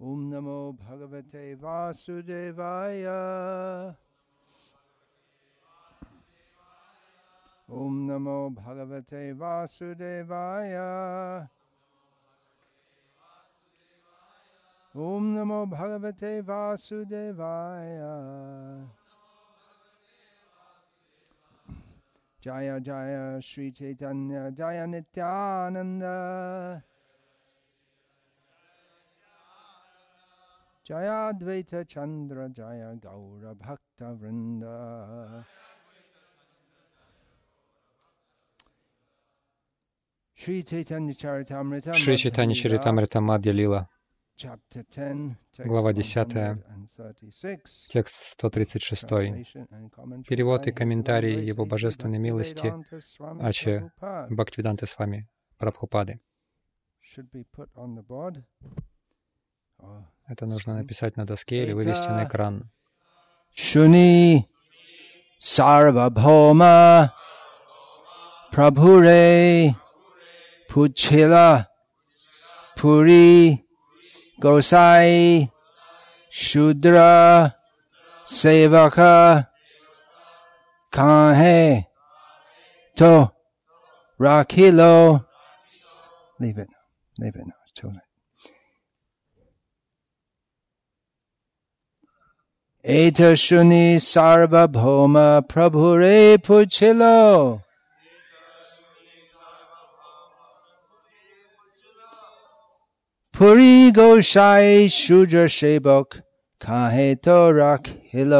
ॐ नमो भगवते वासुदेवाय ॐ नमो भगवते वासुदेवाय ॐ नमो भगवते वासुदेवाय जय जय श्रीचैतन्य जय Nityanand Jaya Advaita Chandra Jaya Gaura Bhakta Vrinda. Шри Чайтани Чаритамрита Мадья Лила, Chapter 10, text Глава 10, 136. текст 136. Translation and commentary Перевод и Divine Его Божественной милости Аче. Бхактивиданты с вами, Прабхупады. Это нужно написать на доске или вывести на экран. Shuni Sarvabhauma Prabhure Puchila Puri Gosai Shudra Sevaka Kahe To Rakilo Leave it. Leave it now. It's too late. এটা শুনি সার্বভৌমা প্রভুরে পুছিল। পুরী গোসাই সূর্য সেবক খাহে তো রাখিল।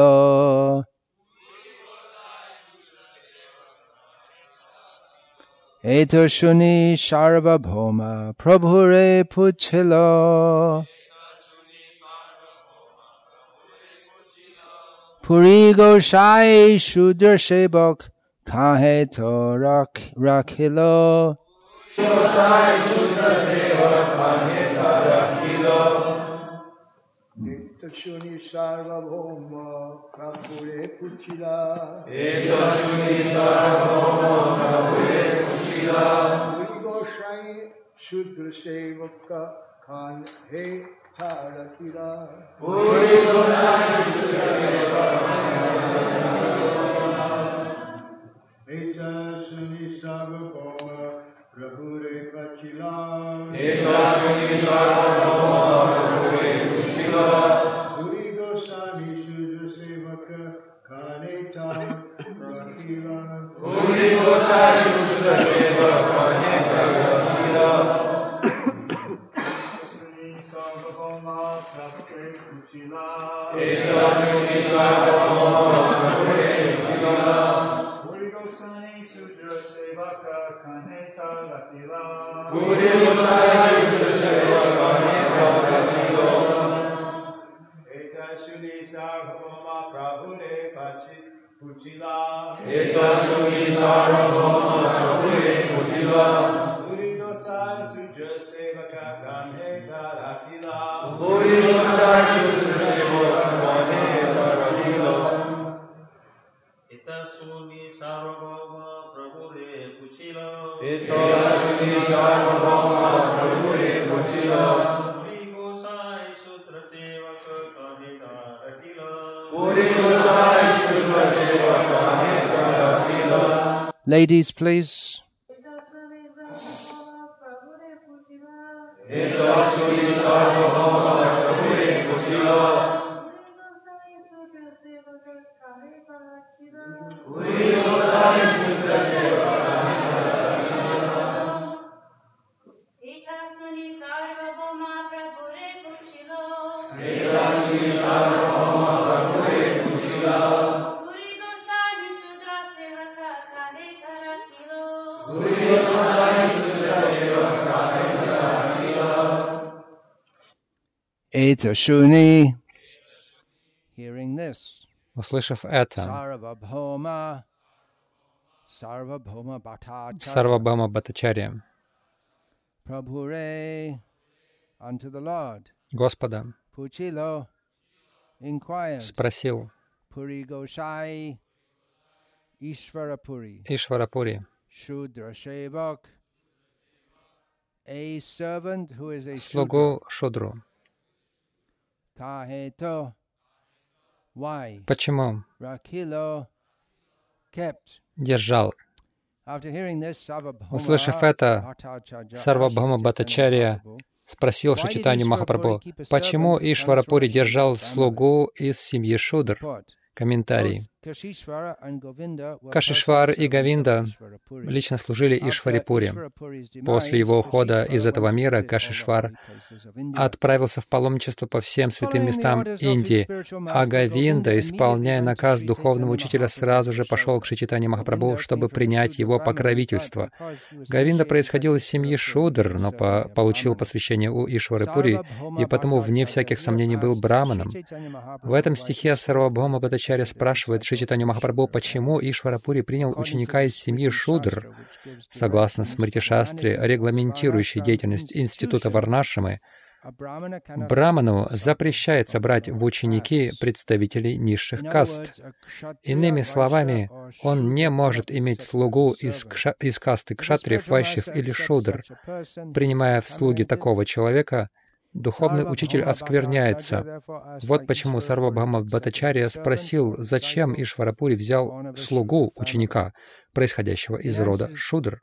এই তো শুনি সার্বভৌমা প্রভুরে পুছিল। পুরী গোসাই সুদর সেবক কাহে তো রাখিল শুনি সার্বভৌম কাপুরে কুচিলা গোসাই শূদ্র সেবক খান হে harakira. Eta suni sabapoma, rahureva chila. Eta suni sabapoma, Ladies, please. Eta Shuni. Hearing this, Услышав это, the Lord, Господа, спросил Ишварапури, Shudra Shevak, Почему? Держал. Услышав это, Сарвабхама Бхаттачарья Chaitanya Спросил Шичитани Махапрабху, почему Ишварапури держал слугу из семьи Шудр? Комментарий. Кашишвар и Говинда лично служили Ишварипури. После его ухода из этого мира Кашишвар отправился в паломничество по всем святым местам Индии, а Говинда, исполняя наказ духовного учителя, сразу же пошел к Шичитани Махапрабху, чтобы принять его покровительство. Говинда происходил из семьи Шудр, но по получил посвящение у Ишварипури, и потому, вне всяких сомнений, был браманом. В этом стихе Сарвабхама Бхаттачарья спрашивает Шичитани Махапрабху, почему Ишварапури принял ученика из семьи Шудр. Согласно Смрити Шастре, регламентирующей деятельность Института Варнашамы, Браману запрещается брать в ученики представителей низших каст. Иными словами, он не может иметь слугу из, кша- из касты кшатриев, вайщев или шудр. Принимая в слуги такого человека, духовный учитель оскверняется. Вот почему Сарвабхама Бхаттачарья спросил, зачем Ишварапури взял слугу ученика, происходящего из рода Шудр.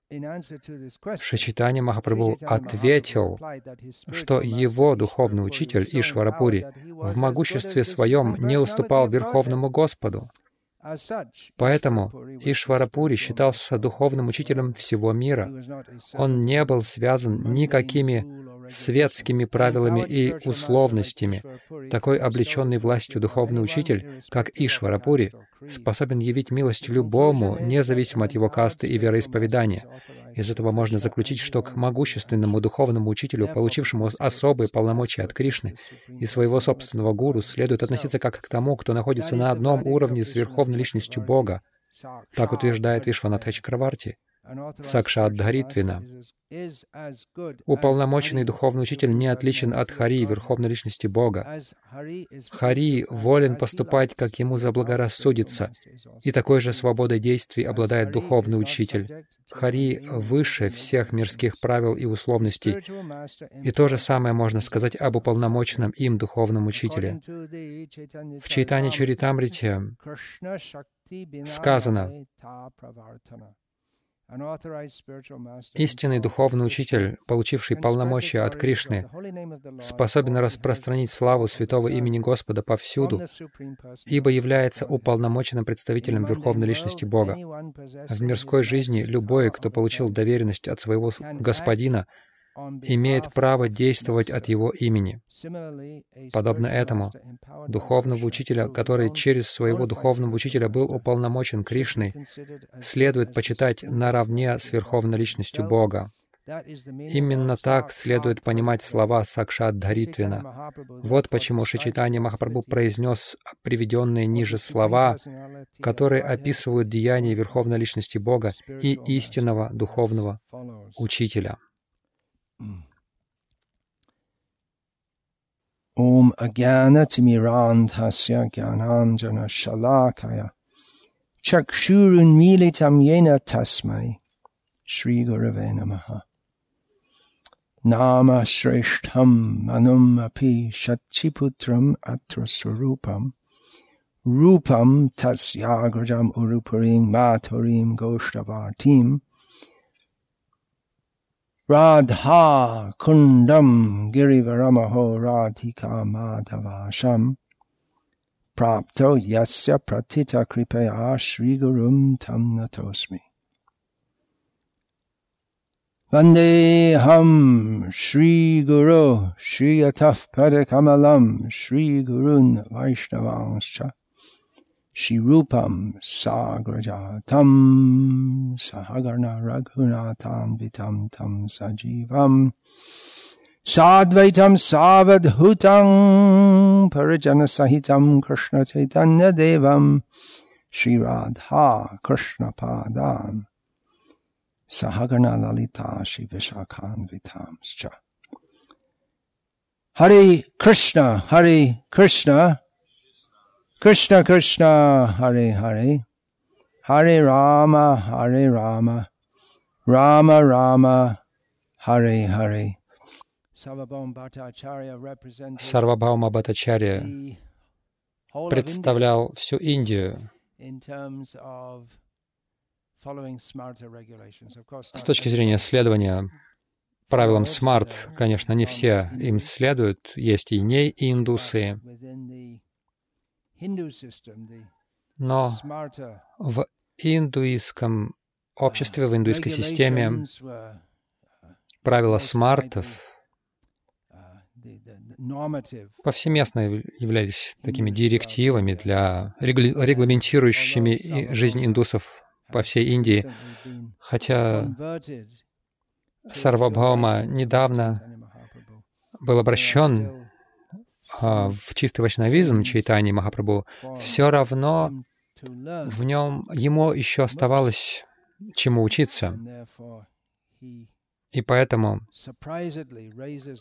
Шичитани Махапрабху ответил, что его духовный учитель Ишварапури в могуществе своем не уступал Верховному Господу. Поэтому Ишварапури считался духовным учителем всего мира. Он не был связан никакими светскими правилами и условностями. Такой облеченный властью духовный учитель, как Ишварапури, способен явить милость любому, независимо от его касты и вероисповедания. Из этого можно заключить, что к могущественному духовному учителю, получившему особые полномочия от Кришны и своего собственного гуру, следует относиться как к тому, кто находится на одном уровне с верховной личностью Бога. Так утверждает Вишванатха Чакраварти. Сакшат Дхаритвина. Уполномоченный духовный учитель не отличен от Хари, верховной личности Бога. Хари волен поступать, как ему заблагорассудится, и такой же свободой действий обладает духовный учитель. Хари выше всех мирских правил и условностей, и то же самое можно сказать об уполномоченном им духовном учителе. В Чайтане Чаритамрите сказано, Истинный духовный учитель, получивший полномочия от Кришны, способен распространить славу святого имени Господа повсюду, ибо является уполномоченным представителем Верховной Личности Бога. В мирской жизни любой, кто получил доверенность от своего Господина, имеет право действовать от его имени. Подобно этому, духовного учителя, который через своего духовного учителя был уполномочен Кришной, следует почитать наравне с Верховной Личностью Бога. Именно так следует понимать слова Сакшат Дхаритвина. Вот почему Шичитани Махапрабху произнес приведенные ниже слова, которые описывают деяния Верховной Личности Бога и истинного духовного учителя. Mm. Om Agyanatimirandhasya Gyananjana Shalakaya Chakshurun Militam Yena Tasmai. Shri Gurave Namaha. Nama Shreshtham Manum Api Shatchiputram Atra Swarupam Rupam Tasyagrajam Uruparim Maturim Goshtavartim Radha Kundam Girivaramaho Radhika Madhavasham Prapto Yasya Pratita Kripaya Shri Gurum Tam Natosmi Vandeham Shri Guru Shri Ataf Padakamalam Shri Gurun Vaishnavanscha Shri Rupam Sagrajatam Sahagarna Raghunatam Vitam Tam Sajivam Sadvaitam Savadhutam Parijana Sahitam Krishna Chaitanya Devam Shri Radha Krishna Padam Sahagarna Lalita Shri Vishakhan Vitamscha Hare Krishna Hare Krishna Krishna Krishna Hare Hare Hare Rama Hare Rama Rama Rama Hare Hare Сарвабхаума India представлял всю Индию с точки зрения следования правилам смарт. Конечно, не все им следуют. Есть и не индусы. Но в индуистском обществе, в индуистской системе were правила смартов uh, повсеместно яв- являлись такими директивами для регламентирующими жизнь индусов по всей Индии. Хотя Сарвабхаума недавно был обращен в чистый вайшнавизм Чайтани Махапрабху, все равно в нем ему еще оставалось чему учиться. И поэтому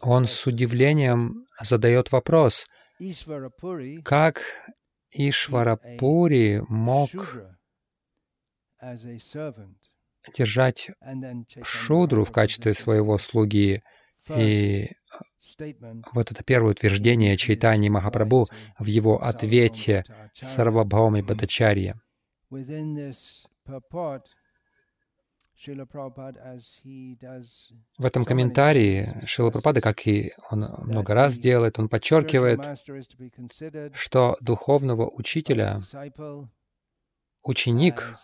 он с удивлением задает вопрос, как Ишварапури мог держать Шудру в качестве своего слуги. И statement вот это первое утверждение Чайтани Махапрабху в его ответе Сарвабхауме does В этом комментарии Шила Прабхупада, как и он много раз делает, он подчеркивает, что духовного учителя ученик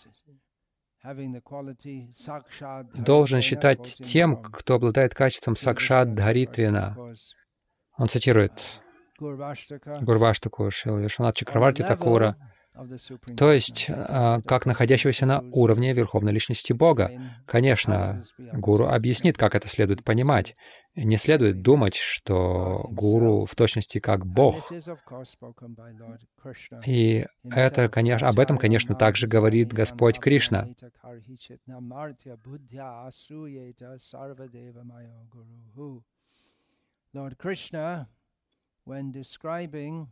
должен считать тем, кто обладает качеством сакшат Gurvashtaka, Дхаритвина. Он цитирует Gurvashtaka Гурваштаку Шила Вишванат on the Чакраварти level Такура, то есть а, как находящегося на уровне Верховной Личности Бога. Конечно, гуру объяснит, как это следует понимать. Не следует думать, что гуру в точности как Бог. И это, конечно, об этом, конечно, также говорит Господь Кришна. Lord Krishna, when describing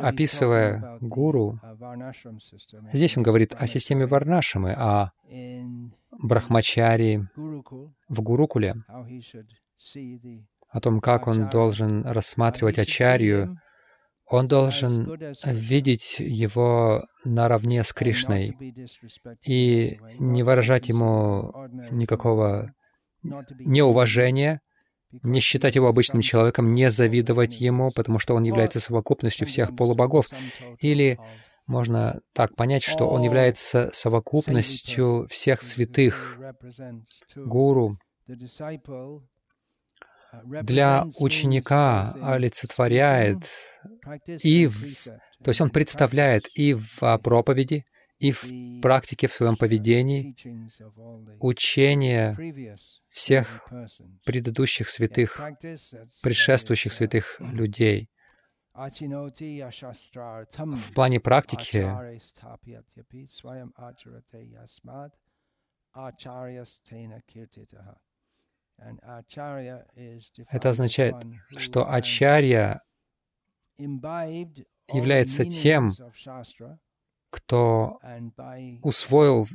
Описывая гуру, uh, здесь он говорит о системе Варнашамы, о In Брахмачари в Гурукуле, о том, как он должен рассматривать Ачарью. Он должен видеть его наравне с Кришной и не выражать ему никакого неуважения, не считать его обычным человеком, не завидовать ему, потому что он является совокупностью всех полубогов. Или можно так понять, что он является совокупностью всех святых. Гуру для ученика олицетворяет и в, то есть он представляет и в проповеди, и в практике, в своем поведении учение всех предыдущих святых, предшествующих святых людей. В плане практики это означает, что ачарья является тем, кто усвоил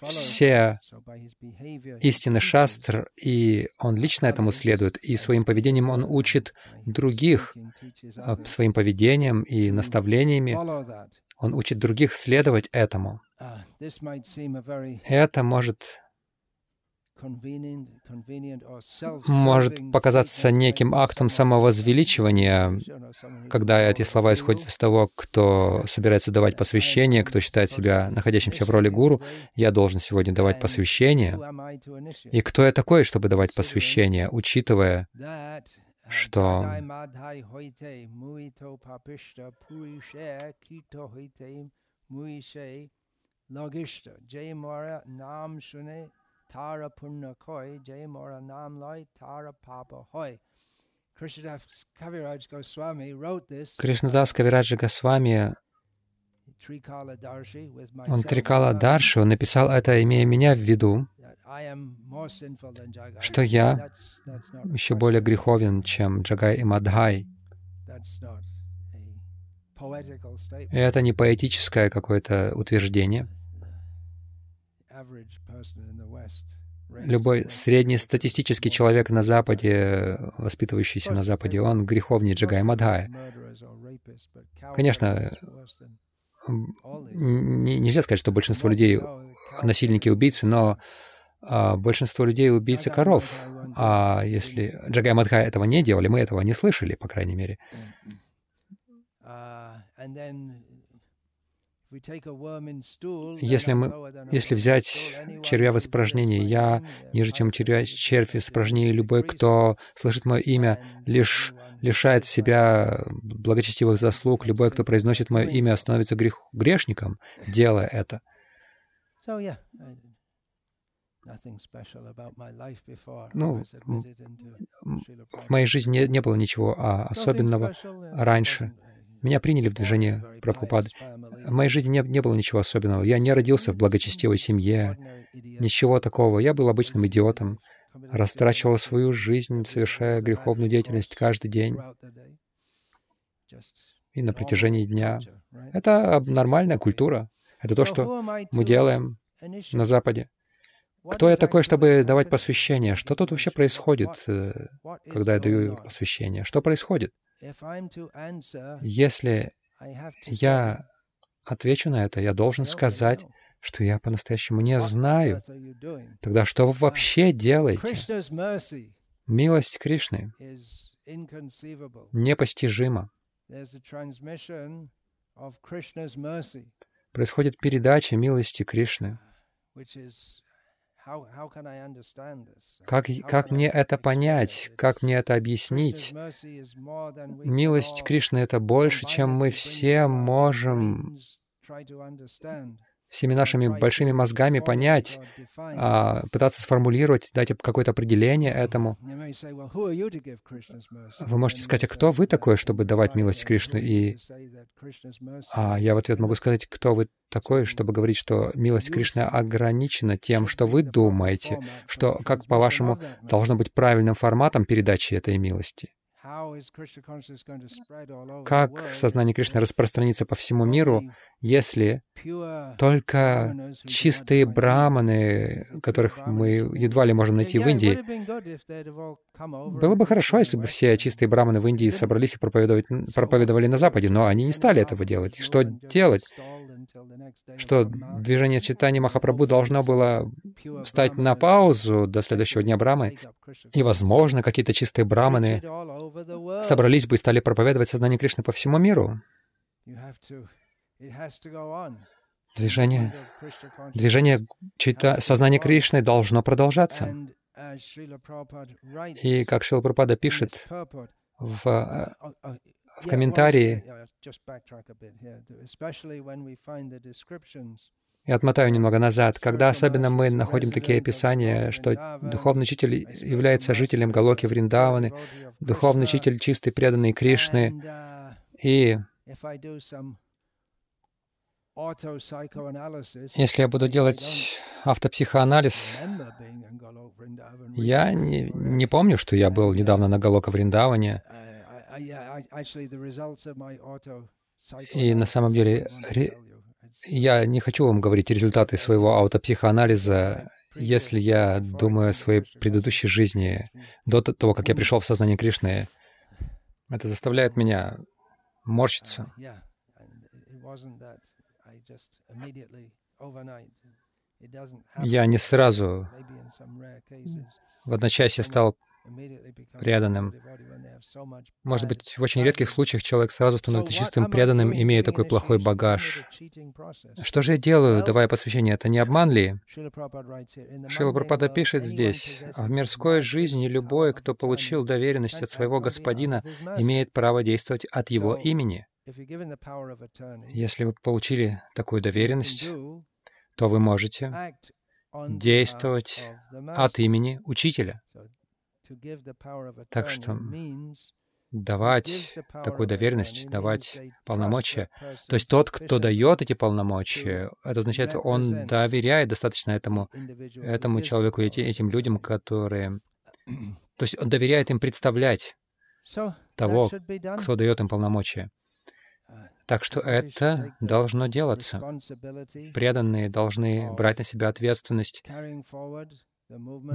все истины шастр, и он лично этому следует, и своим поведением он учит других, а, своим поведением и наставлениями. он учит других следовать этому. Это может может показаться неким актом самовозвеличивания, когда эти слова исходят из того, кто собирается давать посвящение, кто считает себя находящимся в роли гуру. Я должен сегодня давать посвящение. И кто я такой, чтобы давать посвящение, учитывая, что Tara Punna Koi, Jay Mora Nam Loi, Tara Papa Hoi. Krishnadas Kaviraj Goswami wrote this. Trikala Darshi with он Трикала Дарши, он написал это, имея меня в виду, что я еще более греховен, чем Джагай и Мадхай. И это не поэтическое какое-то утверждение. Average person in the West любой среднестатистический человек на Западе, воспитывающийся на Западе, он греховнее Джагай Мадхая. Конечно, нельзя сказать, что большинство людей насильники и убийцы, но а, большинство людей убийцы коров. А если Джагай Мадхай этого не делали, мы этого не слышали, по крайней мере. Если, мы, если взять червя в испражнении, я ниже, чем червя, червь в испражнении, любой, кто слышит мое имя, лишь лишает себя благочестивых заслуг, любой, кто произносит мое имя, становится грех, грешником, делая это. Ну, в моей жизни не, не было ничего а, особенного раньше. Меня приняли в движение Прабхупады. В моей жизни не, не было ничего особенного. Я не родился в благочестивой семье, ничего такого. Я был обычным идиотом, растрачивал свою жизнь, совершая греховную деятельность каждый день и на протяжении дня. Это нормальная культура. Это то, что мы делаем на Западе. Кто я такой, чтобы давать посвящение? Что тут вообще происходит, э, когда я даю посвящение? Что происходит? Если я отвечу на это, я должен сказать, что я по-настоящему не знаю. Тогда что вы вообще делаете? Милость Кришны непостижима. Происходит передача милости Кришны. Как, как мне это понять? Как мне это объяснить? Милость Кришны — это больше, чем мы все можем всеми нашими большими мозгами понять, а, пытаться сформулировать, дать какое-то определение этому. Вы можете сказать, а кто вы такой, чтобы давать милость Кришну? И а я в ответ могу сказать, кто вы такой, чтобы говорить, что милость Кришны ограничена тем, что вы думаете, что, как по-вашему, должно быть правильным форматом передачи этой милости. Как сознание Кришны распространится по всему миру, если только чистые браманы, которых мы едва ли можем найти в Индии, было бы хорошо, если бы все чистые браманы в Индии собрались и проповедовали на Западе, но они не стали этого делать. Что делать? Что движение читания Махапрабху должно было встать на паузу до следующего дня Брамы, и, возможно, какие-то чистые браманы собрались бы и стали проповедовать сознание Кришны по всему миру. Движение, движение чита, сознания Кришны должно продолжаться. И как Шила Прабхупада пишет в в комментарии я отмотаю немного назад. Когда особенно мы находим такие описания, что духовный учитель является жителем Галоки Вриндаваны, духовный учитель чистый, преданный Кришны, uh, и если я буду делать автопсихоанализ, я не, не помню, что я был недавно на Галока Вриндаване. Uh, и на самом деле я не хочу вам говорить результаты своего аутопсихоанализа, если я думаю о своей предыдущей жизни, до того, как я пришел в сознание Кришны. Это заставляет меня морщиться. Я не сразу в одночасье стал преданным. Может быть, в очень редких случаях человек сразу становится чистым преданным, имея такой плохой багаж. Что же я делаю, давая посвящение? Это не обман ли? Шила Прабхупада пишет здесь, «В мирской жизни любой, кто получил доверенность от своего господина, имеет право действовать от его имени». Если вы получили такую доверенность, то вы можете действовать от имени учителя. Так что давать такую доверенность, давать полномочия. То есть тот, кто дает эти полномочия, это означает, он доверяет достаточно этому, этому человеку, этим людям, которые... То есть он доверяет им представлять того, кто дает им полномочия. Uh, так что это должно делаться. Преданные должны брать на себя ответственность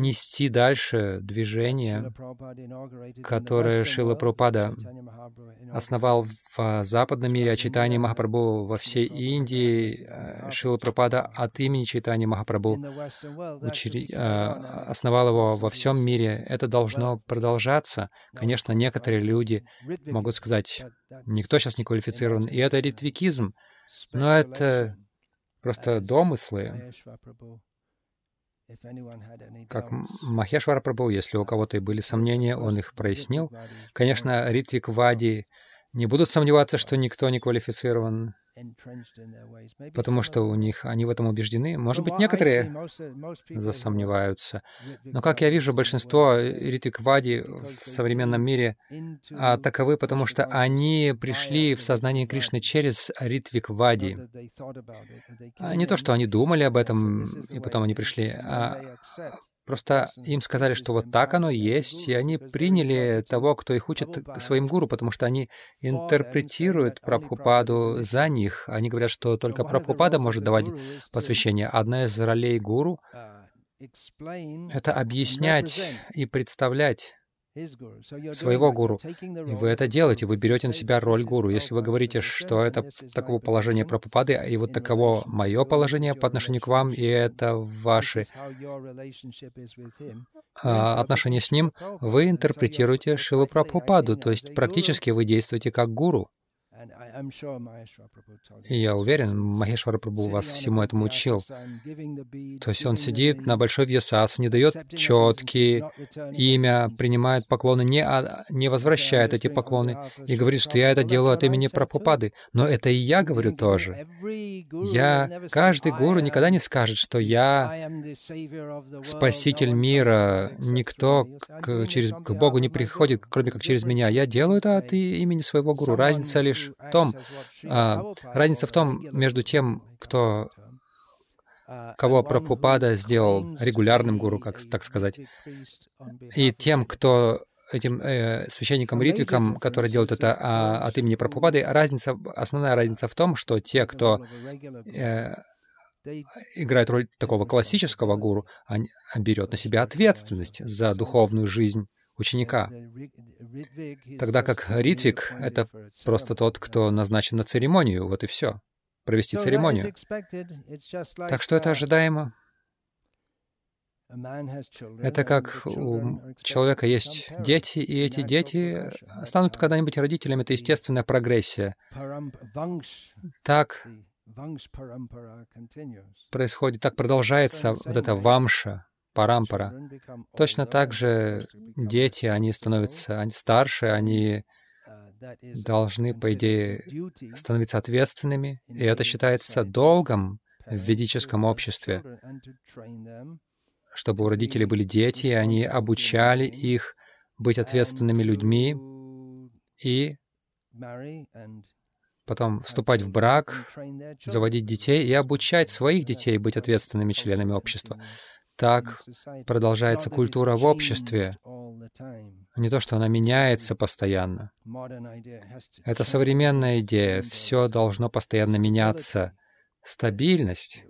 нести дальше движение, которое Шила Прабхупада основал в западном мире, а Читани Махапрабху во всей Индии. э, Шила Прабхупада от имени Читани Махапрабху учери- э, основал его во всем мире. Это должно продолжаться. Конечно, некоторые люди могут сказать, никто сейчас не квалифицирован, и это ритвикизм, но это просто домыслы. Как Махешвара Прабху, если у кого-то и были сомнения, он их прояснил. Конечно, Ритвик Вади не будут сомневаться, что никто не квалифицирован, потому что у них они в этом убеждены. Может быть, некоторые засомневаются. Но, как я вижу, большинство Ритвик Вади в современном мире а, таковы, потому что они пришли в сознание Кришны через Ритвик Вади. А не то, что они думали об этом, и потом они пришли, а просто им сказали, что вот так оно есть, и они приняли того, кто их учит, своим гуру, потому что они интерпретируют Прабхупаду за них. Они говорят, что только Прабхупада может давать посвящение. Одна из ролей гуру — это объяснять и представлять своего гуру. И вы это делаете, вы берете на себя роль гуру. Если вы говорите, что это таково положение Прабхупады, и вот таково мое положение по отношению к вам, и это ваши а, отношения с ним, вы интерпретируете Шилу Прабхупаду, то есть практически вы действуете как гуру. И я уверен, Махешвара Прабху вас всему этому учил. То есть он сидит на большой вьясасане, дает четкие имя, принимает поклоны, не, а- не возвращает эти поклоны и говорит, что я это делаю от имени Прабхупады. Но это и я говорю тоже. Я, каждый гуру никогда не скажет, что я спаситель мира. Никто к, через, к Богу не приходит, кроме как через меня. Я делаю это от имени своего гуру. Разница лишь в том, а, разница в том между тем, кто кого Прабхупада сделал регулярным гуру, как так сказать, и тем, кто этим э, священникам Ритвикам, которые делают это а, от имени Прабхупады, разница, основная разница в том, что те, кто э, играет роль такого классического гуру, они, берет на себя ответственность за духовную жизнь ученика. Тогда как Ритвик — это просто тот, кто назначен на церемонию, вот и все. Провести церемонию. Так что это ожидаемо. Это как у человека есть дети, и эти дети станут когда-нибудь родителями. Это естественная прогрессия. Так происходит, так продолжается вот эта вамша, парампара. Точно так же дети, они становятся они старше, они должны, по идее, становиться ответственными, и это считается долгом в ведическом обществе, чтобы у родителей были дети, и они обучали их быть ответственными людьми и потом вступать в брак, заводить детей и обучать своих детей быть ответственными членами общества. Так продолжается культура в обществе. Не то, что она меняется постоянно. Это современная идея. Все должно постоянно меняться. Стабильность.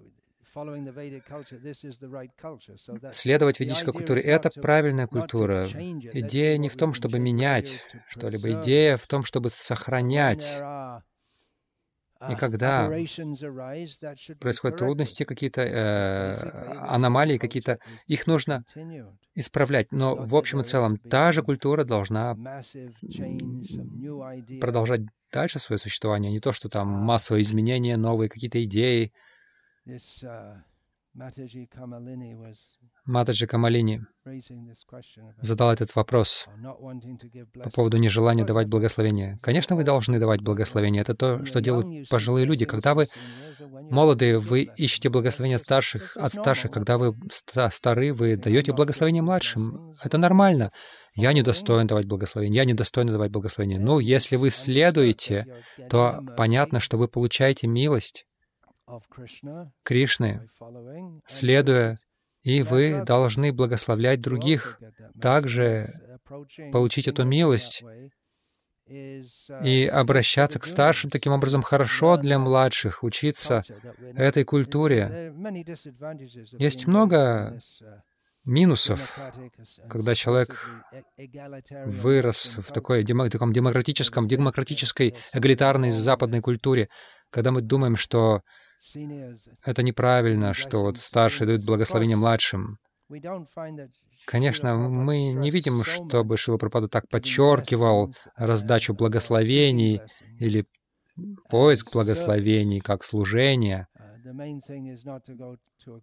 Следовать ведической культуре — это правильная культура. Идея не в том, чтобы менять что-либо. Идея в том, чтобы сохранять. И когда происходят трудности, какие-то э, аномалии, какие-то, их нужно исправлять. Но в общем и целом та же культура должна продолжать дальше свое существование, не то, что там массовые изменения, новые какие-то идеи. Матаджи Камалини задал этот вопрос по поводу нежелания давать благословение. Конечно, вы должны давать благословение. Это то, что делают пожилые люди. Когда вы молодые, вы ищете благословение старших, от старших. Когда вы стары, вы даете благословение младшим. Это нормально. Я не достоин давать благословение, я не достоин давать благословение. Ну, если вы следуете, то понятно, что вы получаете милость Кришны, следуя, и вы должны благословлять других, также получить эту милость и обращаться к старшим таким образом хорошо для младших, учиться этой культуре. Есть много минусов, когда человек вырос в такой демо, таком демократическом, демократической, эгалитарной западной культуре, когда мы думаем, что это неправильно, что вот старшие дают благословение младшим. Конечно, мы не видим, чтобы Шила Пропаду так подчеркивал раздачу благословений или поиск благословений как служение.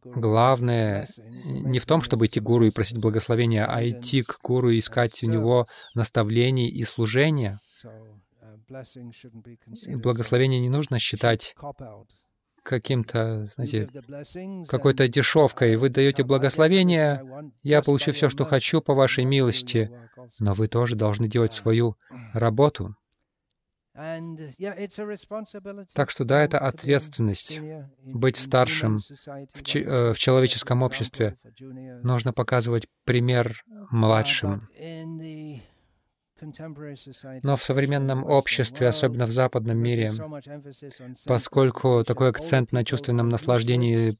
Главное не в том, чтобы идти к гуру и просить благословения, а идти к гуру и искать у него наставлений и служения. И благословение не нужно считать каким-то, знаете, какой-то дешевкой. Вы даете благословение, я получу все, что хочу по вашей милости, но вы тоже должны делать свою работу. Так что да, это ответственность быть старшим в, ч- э, в человеческом обществе. Нужно показывать пример младшим. Но в современном обществе, особенно в западном мире, поскольку такой акцент на чувственном наслаждении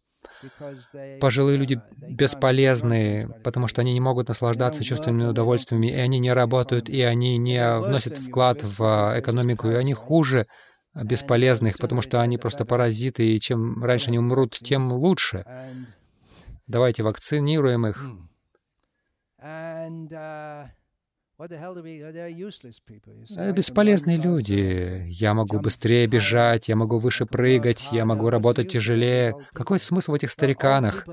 Пожилые люди бесполезны, потому что они не могут наслаждаться чувственными удовольствиями, и они не работают, и они не вносят вклад в а, экономику, и они хуже бесполезных, потому что они просто паразиты, и чем раньше они умрут, тем лучше. Давайте вакцинируем их. Это бесполезные люди. Я могу быстрее бежать, я могу выше прыгать, я могу работать тяжелее. Какой смысл в этих стариканах?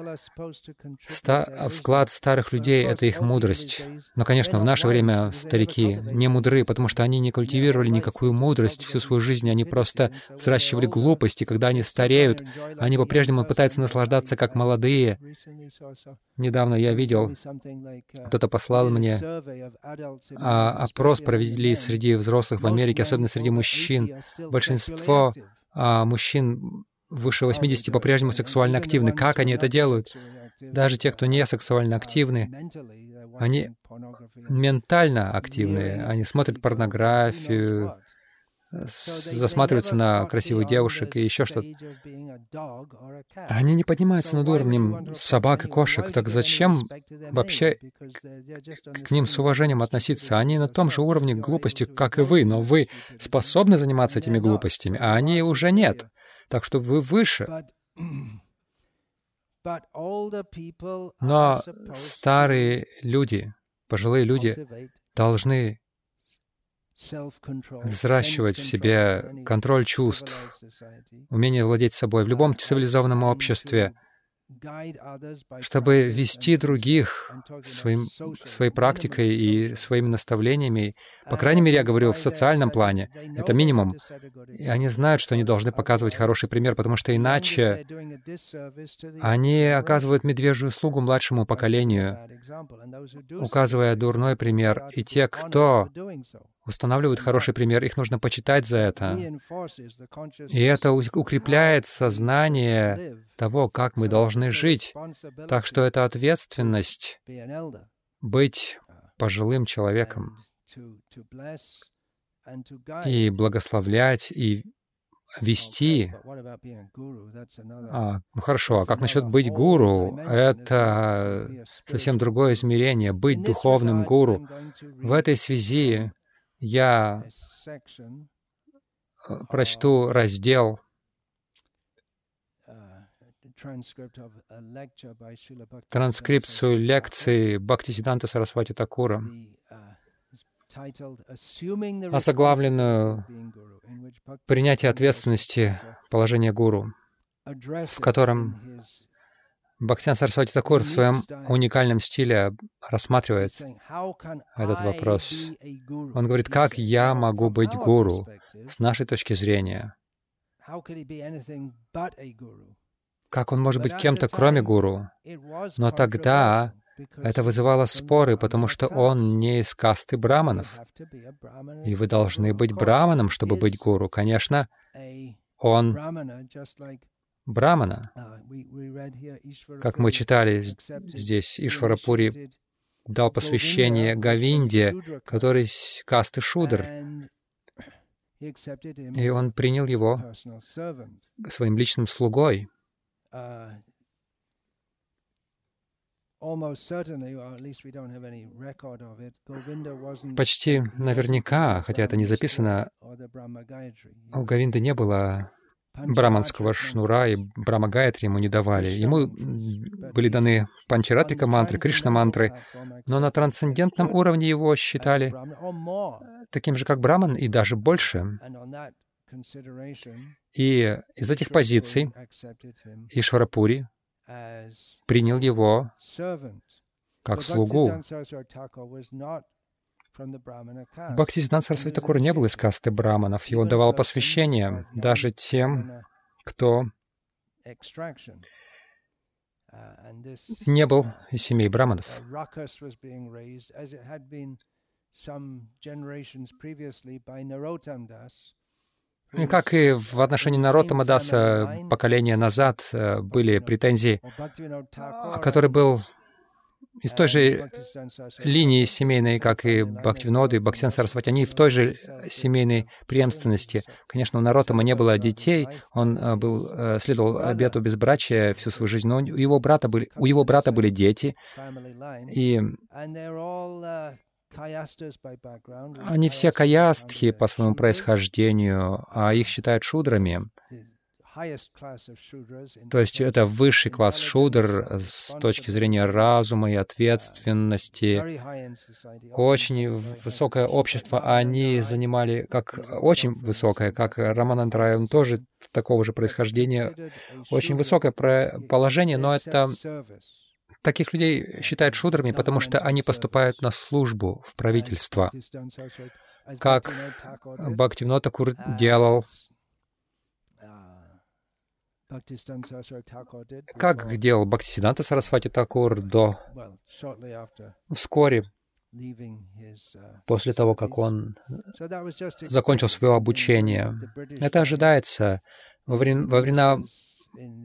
Ста вклад старых людей — это их мудрость. Но, конечно, в наше время старики не мудры, потому что они не культивировали никакую мудрость всю свою жизнь. Они просто взращивали глупости. Когда они стареют, они по-прежнему пытаются наслаждаться как молодые. Недавно я видел, кто-то послал мне а, опрос провели среди взрослых в Америке, особенно среди мужчин. Большинство а, мужчин выше 80 по-прежнему сексуально активны. Как они это делают? Даже те, кто не сексуально активны, они ментально активны. Они смотрят порнографию, засматриваются на красивых девушек и еще что-то. Они не поднимаются над уровнем собак и кошек. Так зачем вообще к ним с уважением относиться? Они на том же уровне глупости, как и вы, но вы способны заниматься этими глупостями, а они уже нет. Так что вы выше. Но старые люди, пожилые люди должны взращивать в себе контроль чувств, умение владеть собой в любом цивилизованном обществе — чтобы вести других своим, своей практикой и своими наставлениями. По крайней мере, я говорю в социальном плане. Это минимум. И они знают, что они должны показывать хороший пример, потому что иначе они оказывают медвежью услугу младшему поколению, указывая дурной пример. И те, кто устанавливают хороший пример, их нужно почитать за это. И это укрепляет сознание того, как мы должны жить. Так что это ответственность быть пожилым человеком и благословлять, и вести. А, ну хорошо, а как насчет быть гуру? Это совсем другое измерение, быть духовным гуру. В этой связи я э, прочту раздел транскрипцию лекции Бхактисиданта Сарасвати Такура, озаглавленную «Принятие ответственности положения гуру», в котором Бхактян Сарасвати Такур в своем уникальном стиле рассматривает этот вопрос. Он говорит, как я могу быть гуру с нашей точки зрения? Как он может быть кем-то, кроме гуру? Но тогда это вызывало споры, потому что он не из касты браманов. И вы должны быть браманом, чтобы быть гуру. Конечно, он Брамана. Как мы читали здесь, Ишварапури дал посвящение Гавинде, который касты Шудр, и он принял его своим личным слугой. Почти наверняка, хотя это не записано, у Говинды не было браманского шнура, и Брама ему не давали. Ему были даны панчаратика мантры, Кришна мантры, но на трансцендентном уровне его считали таким же, как Браман, и даже больше. И из этих позиций Ишварапури принял его как слугу. Бхактисидант Сарасвати Такур не был из касты браманов, и он давал посвящение даже тем, кто не был из семей браманов. И как и в отношении Наротама Даса поколения назад э, были претензии, который был из той же линии семейной, как и Бхактивиноду и Бхактин Сарасвати, они в той же семейной преемственности. Конечно, у Наротама не было детей, он э, был, э, следовал обету безбрачия всю свою жизнь, но у его брата были, у его брата были дети, и они все каястхи по своему происхождению, а их считают шудрами. То есть это высший класс шудр с точки зрения разума и ответственности. Очень высокое общество они занимали, как очень высокое, как Раманандрай, он тоже такого же происхождения. Очень высокое положение, но это таких людей считают шудрами, потому что они поступают на службу в правительство, как Бхактивинода Кур делал как делал Бхактисиданта Сарасвати Такур до вскоре после того, как он закончил свое обучение. Это ожидается во времена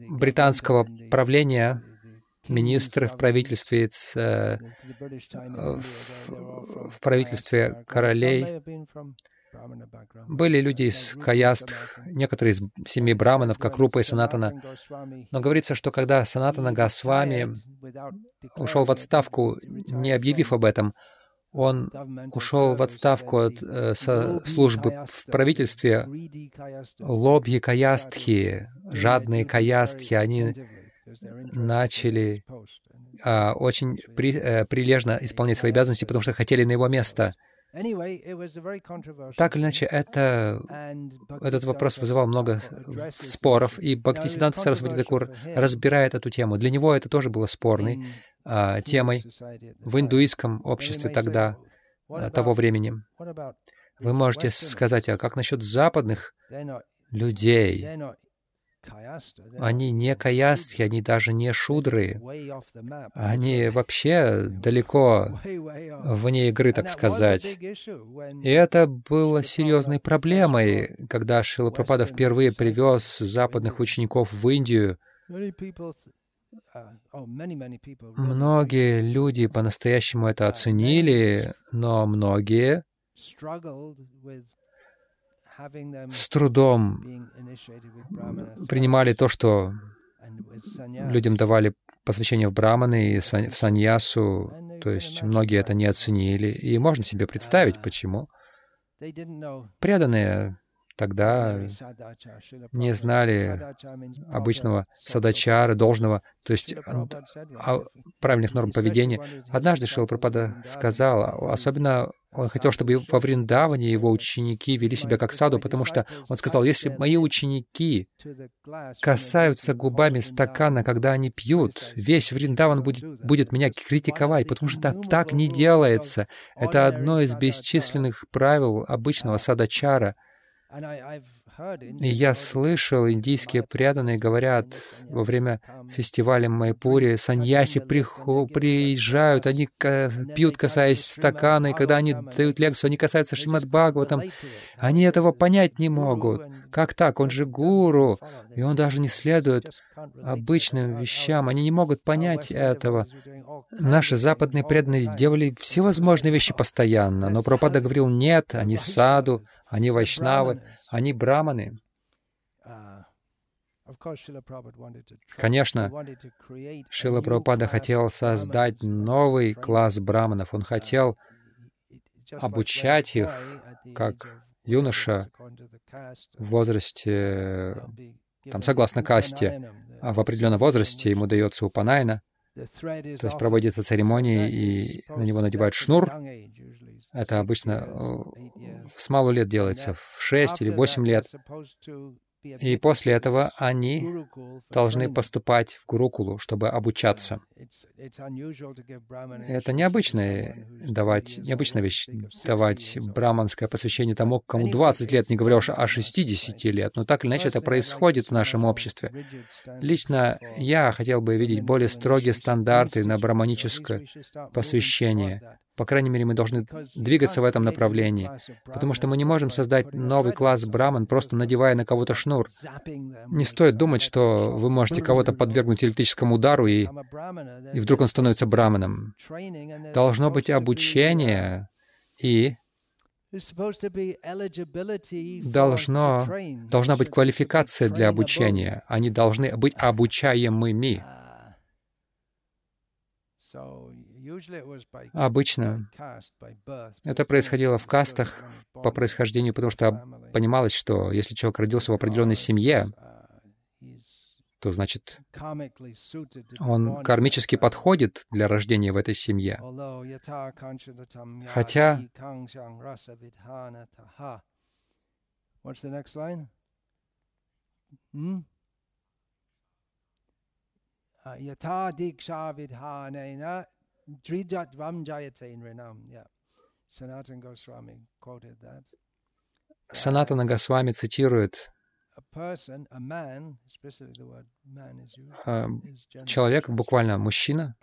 британского правления министры в правительстве, э, в правительстве королей были люди из Каяст, некоторые из семи браманов, как Рупа и Санатана. Но говорится, что когда Санатана Госвами ушел в отставку, не объявив об этом, он ушел в отставку от э, со службы в правительстве. Лобьи каястхи, жадные каястхи, они начали а, очень при, э, прилежно исполнять свои обязанности, потому что хотели на его место. Так или иначе, это, этот вопрос вызывал много споров, и Бхактисиданта Сарасвати Такур разбирает эту тему. Для него это тоже было спорной а, темой в индуистском обществе тогда, а, того времени. Вы можете сказать, а как насчет западных людей? Они не каястхи, они даже не шудры. Они вообще далеко вне игры, так сказать. И это было серьезной проблемой, когда Шила Пропада впервые привез западных учеников в Индию. Многие люди по-настоящему это оценили, но многие с трудом принимали то, что людям давали посвящение в браманы и в саньясу, то есть многие это не оценили. И можно себе представить, почему. Преданные тогда не знали обычного садачара, должного, то есть а, правильных норм поведения. Однажды Шилапрапада сказал, особенно он хотел, чтобы во Вриндаване его ученики вели себя как саду, потому что он сказал, если мои ученики касаются губами стакана, когда они пьют, весь Вриндаван будет, будет меня критиковать, потому что так, так не делается. Это одно из бесчисленных правил обычного садачара. И я слышал, индийские преданные говорят во время фестиваля Майпури, саньяси приезжают, они пьют, касаясь стакана, и когда они дают лекцию, они касаются Шримад Бхагаватам. Они этого понять не могут. Как так? Он же гуру, и он даже не следует обычным вещам. Они не могут понять этого. Наши западные преданные делали всевозможные вещи постоянно, но Пропада говорил, нет, они саду, они вайшнавы, они браманы. Конечно, Шила Прабхупада хотел создать новый класс браманов. Он хотел обучать их, как юноша в возрасте, там, согласно касте, а в определенном возрасте ему дается упанайна, то есть проводится церемония, и на него надевают шнур. Это обычно э, с малу лет делается, в 6 или 8 лет. И после этого они должны поступать в Гурукулу, чтобы обучаться. Это необычная, давать, необычная вещь, давать браманское посвящение тому, кому 20 лет, не говоря уж о 60 лет. Но так или иначе это происходит в нашем обществе. Лично я хотел бы видеть более строгие стандарты на браманическое посвящение. По крайней мере, мы должны двигаться в этом направлении, потому что мы не можем создать новый класс браман, просто надевая на кого-то шнур. Не стоит думать, что вы можете кого-то подвергнуть электрическому удару, и, и вдруг он становится браманом. Должно быть обучение, и должно, должна быть квалификация для обучения. Они должны быть обучаемыми. Обычно это происходило в кастах по происхождению, потому что понималось, что если человек родился в определенной семье, то значит он кармически подходит для рождения в этой семье. Хотя Yata diksha vidhanena Drijatvam jayate nrinam. Yeah. Sanatana Goswami quoted that. Санатана Госвами цитирует человек, буквально мужчина,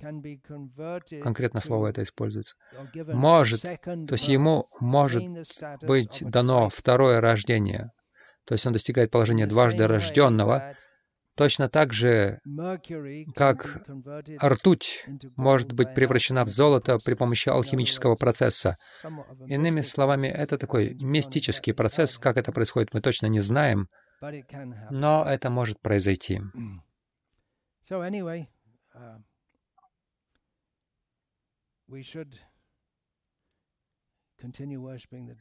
конкретно слово это используется, может, то есть ему может быть дано второе рождение, то есть он достигает положения дважды рожденного, Точно так же, как ртуть может быть превращена в золото при помощи алхимического процесса. Иными словами, это такой мистический процесс. Как это происходит, мы точно не знаем, но это может произойти.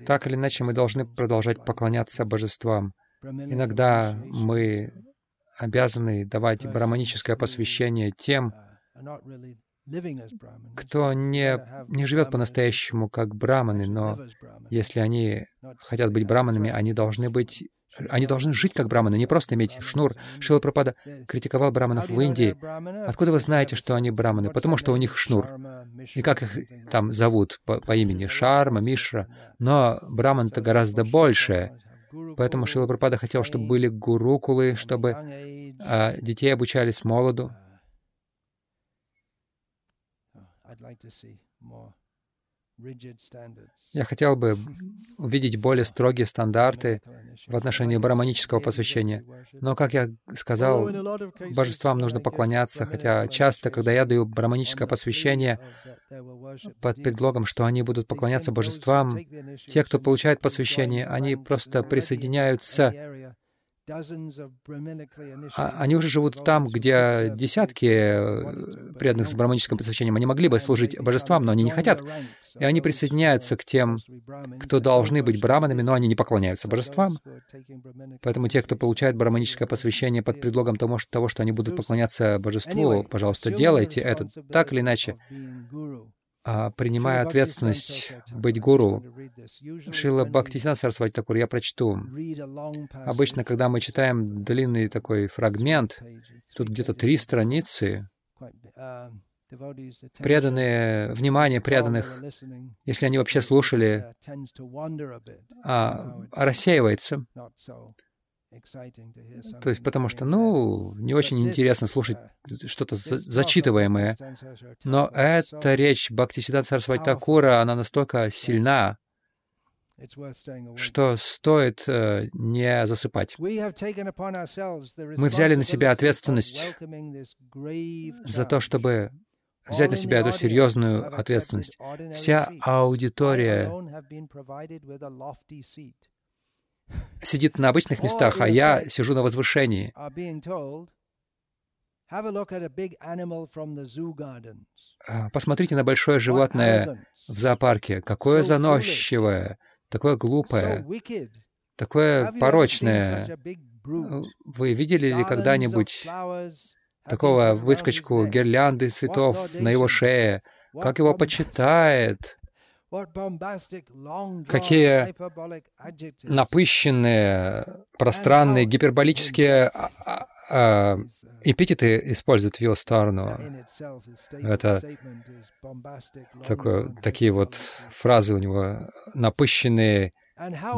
Так или иначе, мы должны продолжать поклоняться божествам. Иногда мы обязаны давать браманическое посвящение тем, кто не, не живет по-настоящему как браманы, но если они хотят быть браманами, они должны быть они должны жить как браманы, не просто иметь шнур. Шила Пропада критиковал браманов в Индии. Откуда вы знаете, что они браманы? Потому что у них шнур. И как их там зовут по, по имени? Шарма, Мишра. Но браман-то гораздо больше. Поэтому Шила Прабхупада хотел, чтобы были гурукулы, чтобы а, детей обучались молоду. Я хотел бы увидеть более строгие стандарты в отношении браманического посвящения. Но, как я сказал, божествам нужно поклоняться, хотя часто, когда я даю браманическое посвящение под предлогом, что они будут поклоняться божествам, те, кто получает посвящение, они просто присоединяются они уже живут там, где десятки э, преданных с браманическим посвящением. Они могли бы служить божествам, но они не хотят. И они присоединяются к тем, кто должны быть браманами, но они не поклоняются божествам. Поэтому те, кто получает браманическое посвящение под предлогом того, что они будут поклоняться божеству, пожалуйста, делайте это так или иначе а, принимая ответственность быть гуру. Шила Бхактисина Сарасвати Такур, я прочту. Обычно, когда мы читаем длинный такой фрагмент, тут где-то три страницы, преданные, внимание преданных, если они вообще слушали, а, рассеивается. То есть потому что, ну, не очень интересно слушать что-то зачитываемое. Но эта речь Бхактисиданта Сарасвати Такура, она настолько сильна, что стоит э, не засыпать. Мы взяли на себя ответственность за то, чтобы взять на себя эту серьезную ответственность. Вся аудитория сидит на обычных местах, а я сижу на возвышении. А, Посмотрите на большое животное в зоопарке. Какое заносчивое, такое глупое, такое порочное. brute? Вы видели ли когда-нибудь такого выскочку, гирлянды цветов на его шее? Как его почитает? Какие. Напыщенные, пространные, гиперболические а, а, а, uh, эпитеты используют в его that сторону. in itself, his stated Это Такое, такие вот фразы у него напыщенные,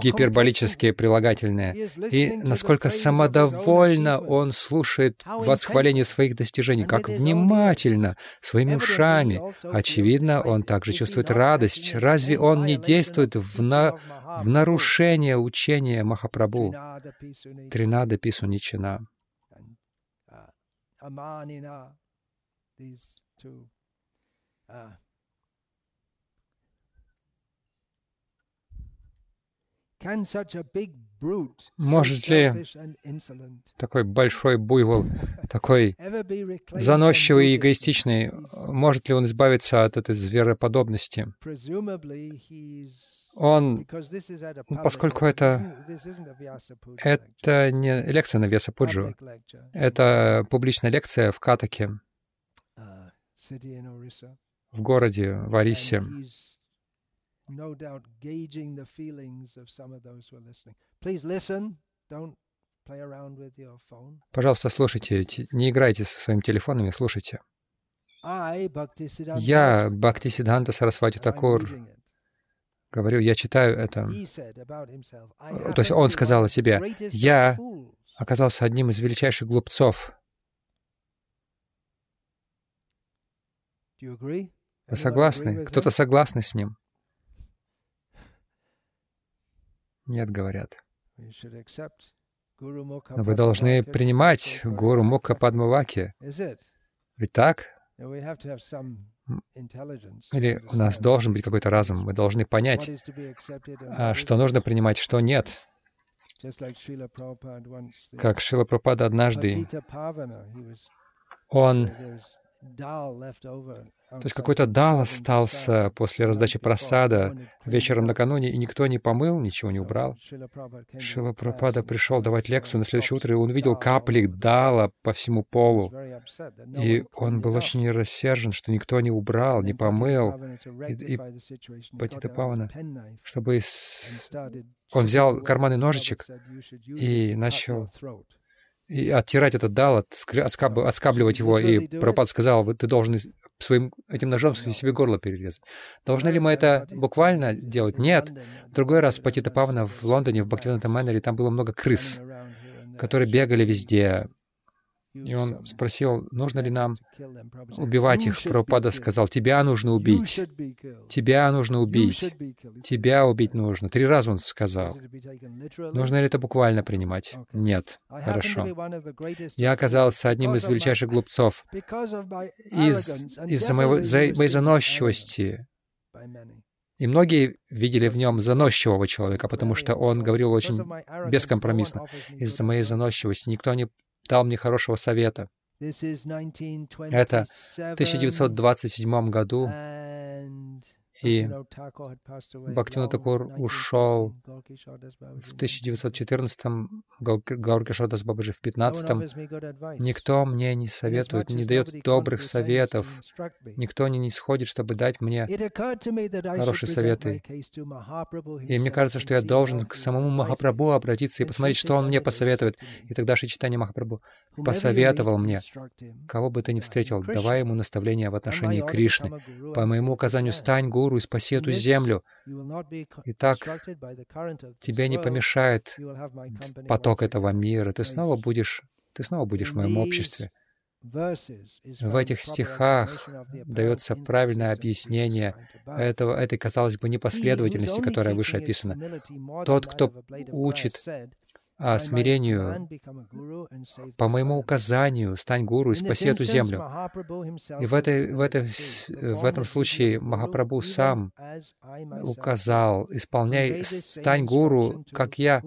гиперболические прилагательные. И насколько самодовольно он слушает восхваление своих достижений, как внимательно, своими ушами. Очевидно, он также чувствует радость. Разве он не действует в, на- в нарушение учения Махапрабху? Тринада these two. Uh, Может ли Такой большой буйвол, такой заносчивый и эгоистичный, может ли он избавиться от этой звероподобности? Он, поскольку это- это не лекция на Веса a Пуджу, public lecture. In, это публичная лекция в Катаке, uh, в городе, в Арисе. No doubt gauging the feelings of some of those who are listening. Please listen. Don't play around with your phone. Пожалуйста, слушайте, те- не играйте со своими телефонами, слушайте. Я, Saraswati, Бхактисидханта Сарасвати Такур, говорю, я читаю это. То есть он сказал о себе, «Я fools». Оказался одним из величайших глупцов. Вы согласны? Кто-то согласны с ним? Нет, говорят. Но вы должны принимать гуру. Мукха Падмаваки. Ведь так? Или у нас должен быть какой-то разум. Мы должны понять, а, что нужно принимать, что нет. Как Шила Пропада однажды, он, то есть какой-то дал остался после раздачи просада вечером накануне, и никто не помыл, ничего не убрал. Шила Пропада пришел давать лекцию на следующее утро, и он увидел капли дала по всему полу. И он был очень рассержен, что никто не убрал, не помыл, и- и Патита Павана, чтобы он взял карманный ножичек и начал и оттирать этот дал, отскаб- отскабливать его, и Пропад сказал, «Вот ты должен своим этим ножом себе горло перерезать. Должны ли мы это буквально делать? Нет. В другой раз Патита Павана в Лондоне, в Бхактивинода Мэннере, там было много крыс, которые бегали везде. И он спросил, нужно ли нам убивать их. Прабхупада сказал, тебя нужно убить. Тебя нужно убить. Тебя убить нужно. Три раза он сказал. Нужно ли это буквально принимать? Нет. Хорошо. Я оказался одним из величайших глупцов из, из-за моего, за, моей заносчивости. И многие видели в нем заносчивого человека, потому что он говорил очень бескомпромиссно. Из-за моей заносчивости никто не дал мне хорошего совета. Это В 1927 году и Бхактивинод Такур ушел в 1914-м, Гауркишодас Бабаджи в 15-м. Никто мне не советует, не дает добрых советов. Никто не, сходит, чтобы дать мне хорошие советы. И мне кажется, что я должен к самому Махапрабху обратиться и посмотреть, что он мне посоветует. И тогда Шичитани Махапрабху посоветовал мне, кого бы ты ни встретил, давай ему наставления в отношении Кришны. По моему указанию стань гуру и спаси эту землю. Итак, Тебе не помешает поток этого мира. Ты снова будешь, ты снова будешь в моем обществе. В этих стихах дается правильное объяснение этого, этой, казалось бы, непоследовательности, которая выше описана. Тот, кто учит а смирению, по моему указанию, стань гуру и спаси эту землю. И в, этой, в, этой, в этом случае Махапрабху сам указал, исполняй, стань гуру, как я,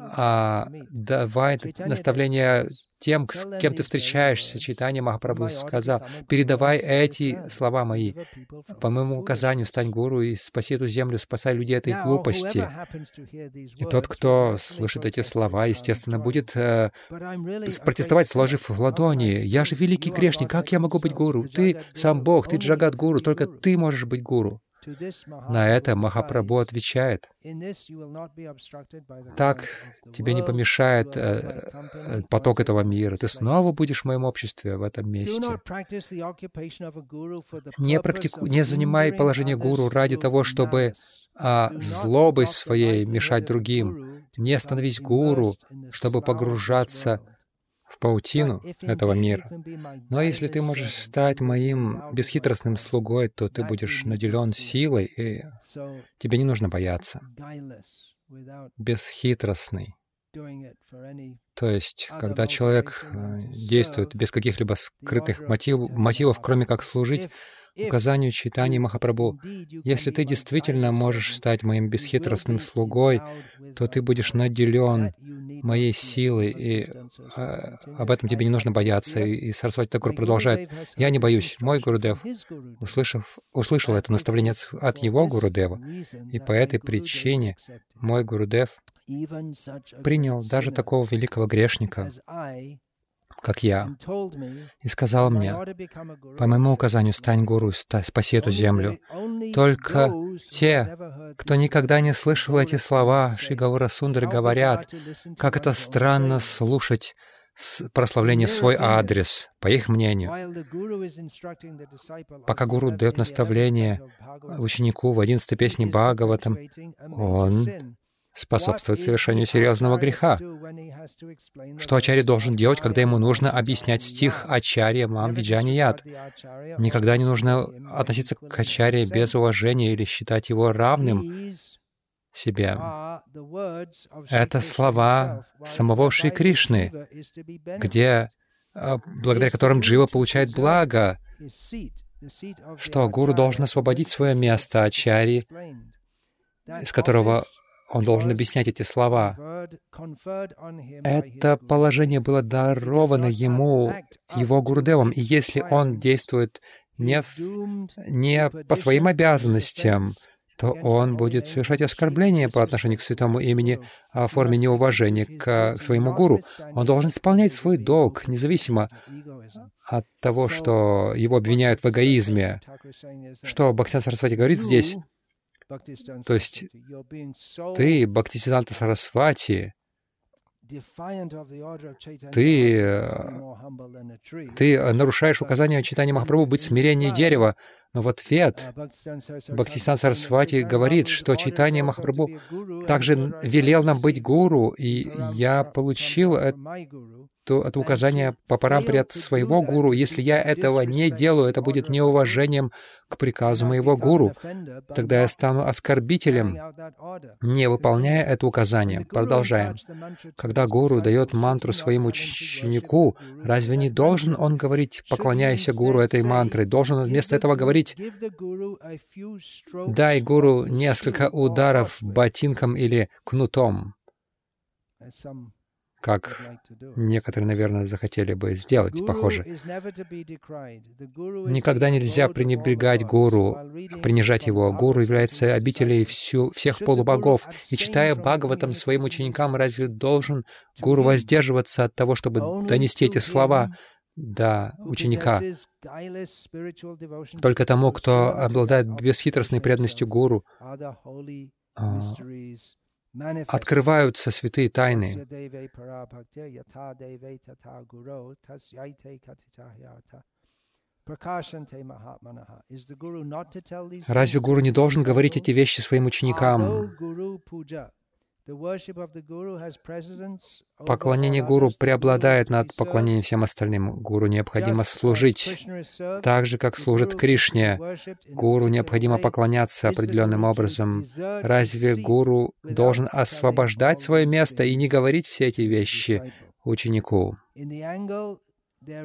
а, давай наставления тем, с кем ты встречаешься. Читание Махапрабху сказал, передавай эти слова мои. По моему указанию стань гуру и спаси эту землю, спасай людей этой глупости. И тот, кто слышит эти слова, естественно, будет э, протестовать, сложив в ладони. «Я же великий грешник, как я могу быть гуру? Ты сам Бог, ты Джагат гуру, только ты можешь быть гуру». На это Махапрабху отвечает, «Так тебе не помешает э, э, поток этого мира. Ты снова будешь в моем обществе в этом месте. Не, практику... не занимай положение гуру ради того, чтобы а, злобой своей мешать другим. Не становись гуру, чтобы погружаться в паутину этого мира. Но если ты можешь стать моим бесхитростным слугой, то ты будешь наделен силой, и тебе не нужно бояться. Бесхитростный. То есть, когда человек э, действует без каких-либо скрытых мотив, мотивов, кроме как служить, указанию читания Махапрабху, если ты действительно можешь стать моим бесхитростным слугой, то ты будешь наделен моей силой, и а, об этом тебе не нужно бояться. И, и Сарасвати Такур продолжает, «Я не боюсь. Мой Гурудев, услышав, услышал это наставление от его Гурудева, и по этой причине мой Гурудев принял даже такого великого грешника, как я, и сказал мне, по моему указанию, стань гуру, спаси эту землю. Только те, кто никогда не слышал эти слова, Шигаура Сундар говорят, как это странно слушать прославление в свой адрес, по их мнению. Пока гуру дает наставление ученику в одиннадцатой песне Бхагаватам, он способствует совершению серьезного греха. Что Ачари должен делать, когда ему нужно объяснять стих Ачарья Мам Виджани Яд? Никогда не нужно относиться к Ачарье без уважения или считать его равным себе. Это слова самого Шри Кришны, где, а, благодаря которым Джива получает благо, что гуру должен освободить свое место Ачари, из которого он должен объяснять эти слова. Это положение было даровано ему, его Гурдевом, и если он действует не, в, не по своим обязанностям, то он будет совершать оскорбление по отношению к святому имени о форме неуважения к своему гуру. Он должен исполнять свой долг, независимо от того, что его обвиняют в эгоизме. Что Бхактин Сарасвати говорит здесь? То есть ты, Бхактисиданта Сарасвати, ты, э, ты нарушаешь указание читания Махапрабху быть смирение дерева, но в ответ Бхактисан Сарасвати говорит, что читание Махапрабху также велел нам быть гуру, и я получил это то это указание по парампре от своего гуру. Если я этого не делаю, это будет неуважением к приказу моего гуру. Тогда я стану оскорбителем, не выполняя это указание. Продолжаем. Когда гуру дает мантру своему ученику, разве не должен он говорить «поклоняйся гуру этой мантрой»? Должен он вместо этого говорить «дай гуру несколько ударов ботинком или кнутом» как некоторые, наверное, захотели бы сделать, похоже. Никогда нельзя пренебрегать гуру, принижать его. Гуру является обителей всю, всех полубогов. И читая Бхагаватам своим ученикам, разве должен гуру воздерживаться от того, чтобы донести эти слова до ученика? Только тому, кто обладает бесхитростной преданностью гуру, открываются святые тайны. Разве гуру не должен говорить эти вещи своим ученикам? Поклонение гуру преобладает над поклонением всем остальным. Гуру необходимо служить. Так же, как служит Кришне, гуру необходимо поклоняться определенным образом. Разве гуру должен освобождать свое место и не говорить все эти вещи ученику?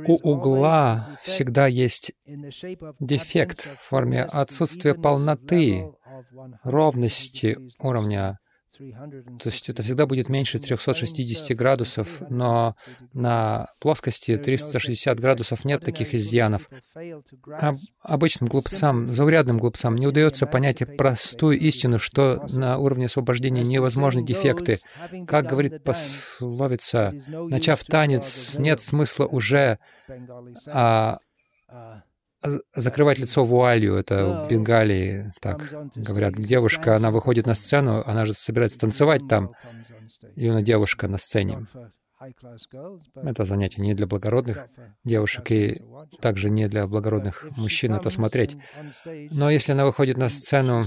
У угла всегда есть дефект в форме отсутствия полноты, ровности уровня то есть это всегда будет меньше 360 градусов, но на плоскости 360 градусов нет таких изъянов. Об, обычным глупцам, заурядным глупцам не удается понять простую истину, что на уровне освобождения невозможны дефекты. Как говорит пословица, начав танец, нет смысла уже а, закрывать лицо вуалью. Это в Бенгалии так говорят. Девушка, она выходит на сцену, она же собирается танцевать там. Юная девушка на сцене. Это занятие не для благородных девушек и также не для благородных мужчин это смотреть. Но если она выходит на сцену,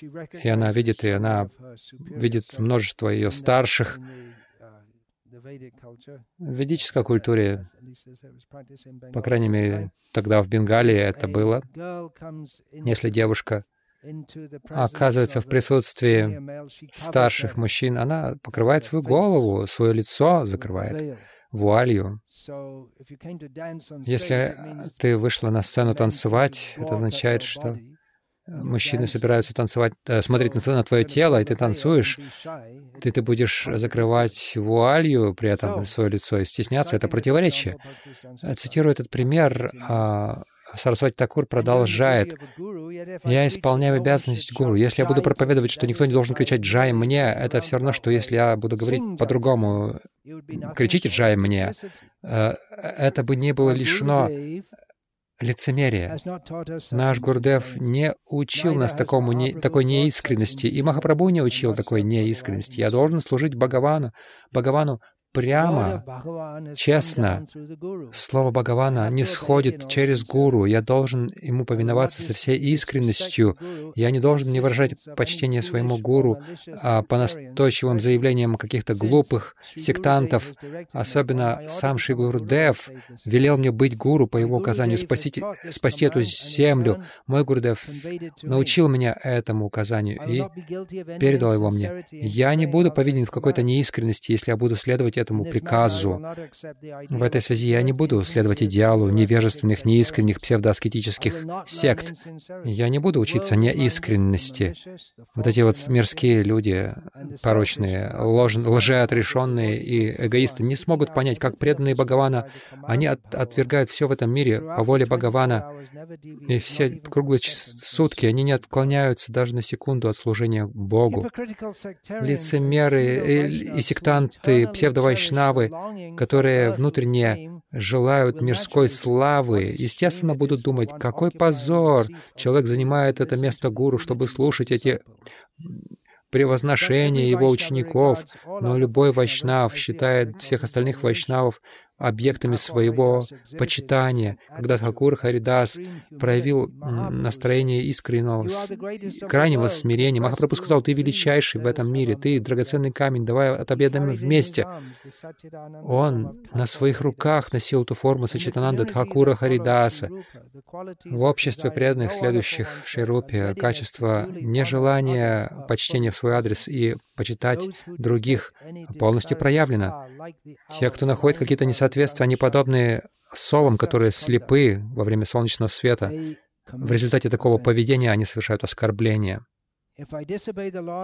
и она видит, и она видит множество ее старших, в ведической культуре, по крайней мере, тогда в Бенгалии это было, если девушка оказывается в присутствии старших мужчин, она покрывает свою голову, свое лицо закрывает вуалью. Если ты вышла на сцену танцевать, это означает, что мужчины собираются танцевать, э, смотреть на, твое тело, и ты танцуешь, ты, ты будешь закрывать вуалью при этом свое лицо и стесняться, это противоречие. Цитирую этот пример, а, Сарасвати Такур продолжает. «Я исполняю обязанность гуру. Если я буду проповедовать, что никто не должен кричать «Джай мне», это все равно, что если я буду говорить по-другому. «Кричите «Джай мне», э, это бы не было лишено лицемерие. Наш Гурдев не учил нас такому, не, такой неискренности, и Махапрабху не учил такой неискренности. Я должен служить Бхагавану, Бхагавану прямо, честно. Слово Бхагавана не сходит через гуру. Я должен ему повиноваться со всей искренностью. Я не должен не выражать почтение своему гуру а по настойчивым заявлениям каких-то глупых сектантов. Особенно сам Шри Гурудев велел мне быть гуру по его указанию, спасти, спасти эту землю. Мой Гурудев научил меня этому указанию и передал его мне. Я не буду повинен в какой-то неискренности, если я буду следовать этому приказу. В этой связи я не буду следовать идеалу невежественных, неискренних псевдоаскетических сект. Я не буду учиться неискренности. Вот эти вот мирские люди, порочные, лож... лжеотрешенные и эгоисты не смогут понять, как преданные Бхагавана, они от... отвергают все в этом мире по воле Бхагавана, и все круглые сутки они не отклоняются даже на секунду от служения Богу. Лицемеры и, и сектанты, псевдовойны вайшнавы, которые внутренне желают мирской славы, естественно, будут думать, какой позор! Человек занимает это место гуру, чтобы слушать эти превозношения его учеников, но любой вайшнав считает всех остальных вайшнавов объектами своего почитания. Когда Хакур Харидас проявил настроение искреннего, крайнего смирения, Махапрабху сказал, «Ты величайший в этом мире, ты драгоценный камень, давай отобедаем вместе». Он на своих руках носил ту форму Сачитананда Тхакура Харидаса. В обществе преданных следующих Ширупе качество нежелания почтения в свой адрес и почитать других полностью проявлено. Те, кто находит какие-то несоответствия, они подобны совам, которые слепы во время солнечного света. В результате такого поведения они совершают оскорбления.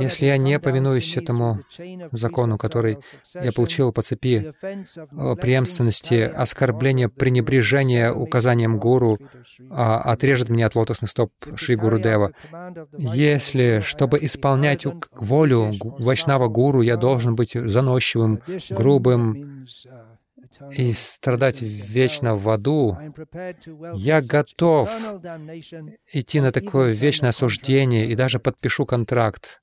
Если я не повинуюсь этому закону, который я получил по цепи преемственности, оскорбления, пренебрежения указанием гуру а, отрежет меня от лотосных стоп Шри Гуру Дева. Если, чтобы исполнять волю Вайшнава Гуру, я должен быть заносчивым, грубым, и страдать вечно в аду, я готов идти на такое вечное осуждение и даже подпишу контракт.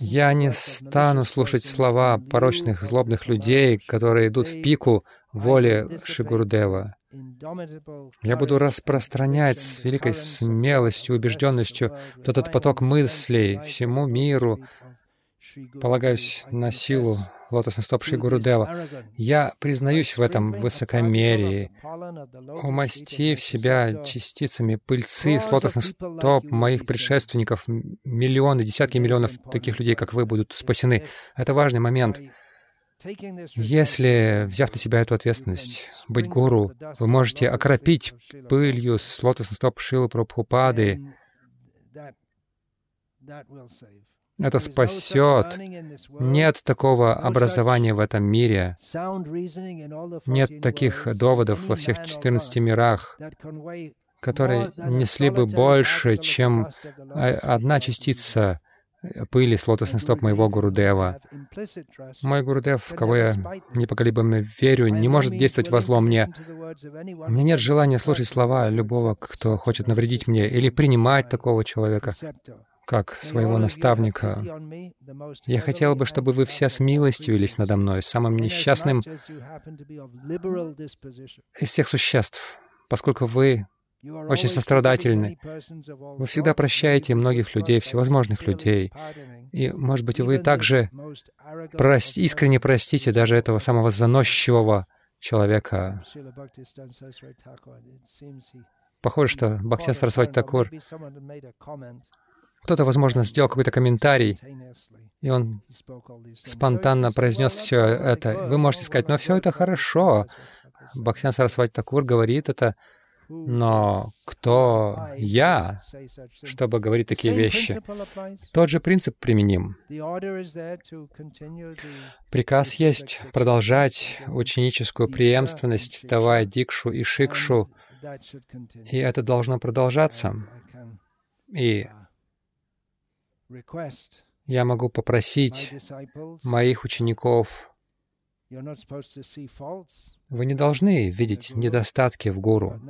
Я не стану слушать слова порочных, злобных людей, которые идут в пику воли Шигурдева. Я буду распространять с великой смелостью, убежденностью вот этот поток мыслей всему миру, полагаюсь на силу лотосных стоп Шри Гурудева. Я признаюсь в этом высокомерии, умастив себя частицами пыльцы с лотосных стоп моих предшественников, миллионы, десятки миллионов таких людей, как вы, будут спасены. Это важный момент. Если, взяв на себя эту ответственность, быть гуру, вы можете окропить пылью с лотосных стоп Шилы Прабхупады, это спасет. Нет такого образования в этом мире. Нет таких доводов во всех 14 мирах, которые несли бы больше, чем одна частица пыли с лотосных стоп моего Гурудева. Мой Гурудев, в кого я непоколебимо верю, не может действовать во зло мне. У меня нет желания слушать слова любого, кто хочет навредить мне, или принимать такого человека как своего наставника. Я хотел бы, чтобы вы все смилостивились надо мной, самым несчастным из всех существ, поскольку вы очень сострадательны. Вы всегда прощаете многих людей, всевозможных людей. И, может быть, вы также прости, искренне простите даже этого самого заносчивого человека. Похоже, что Бхактин Сарасвати Такур кто-то, возможно, сделал какой-то комментарий, и он спонтанно произнес все это. Вы можете сказать, но все это хорошо. Бхактин Сарасвати Такур говорит это, но кто я, чтобы говорить такие вещи? Тот же принцип применим. Приказ есть продолжать ученическую преемственность, давая дикшу и шикшу, и это должно продолжаться. И я могу попросить моих учеников, вы не должны видеть недостатки в гуру,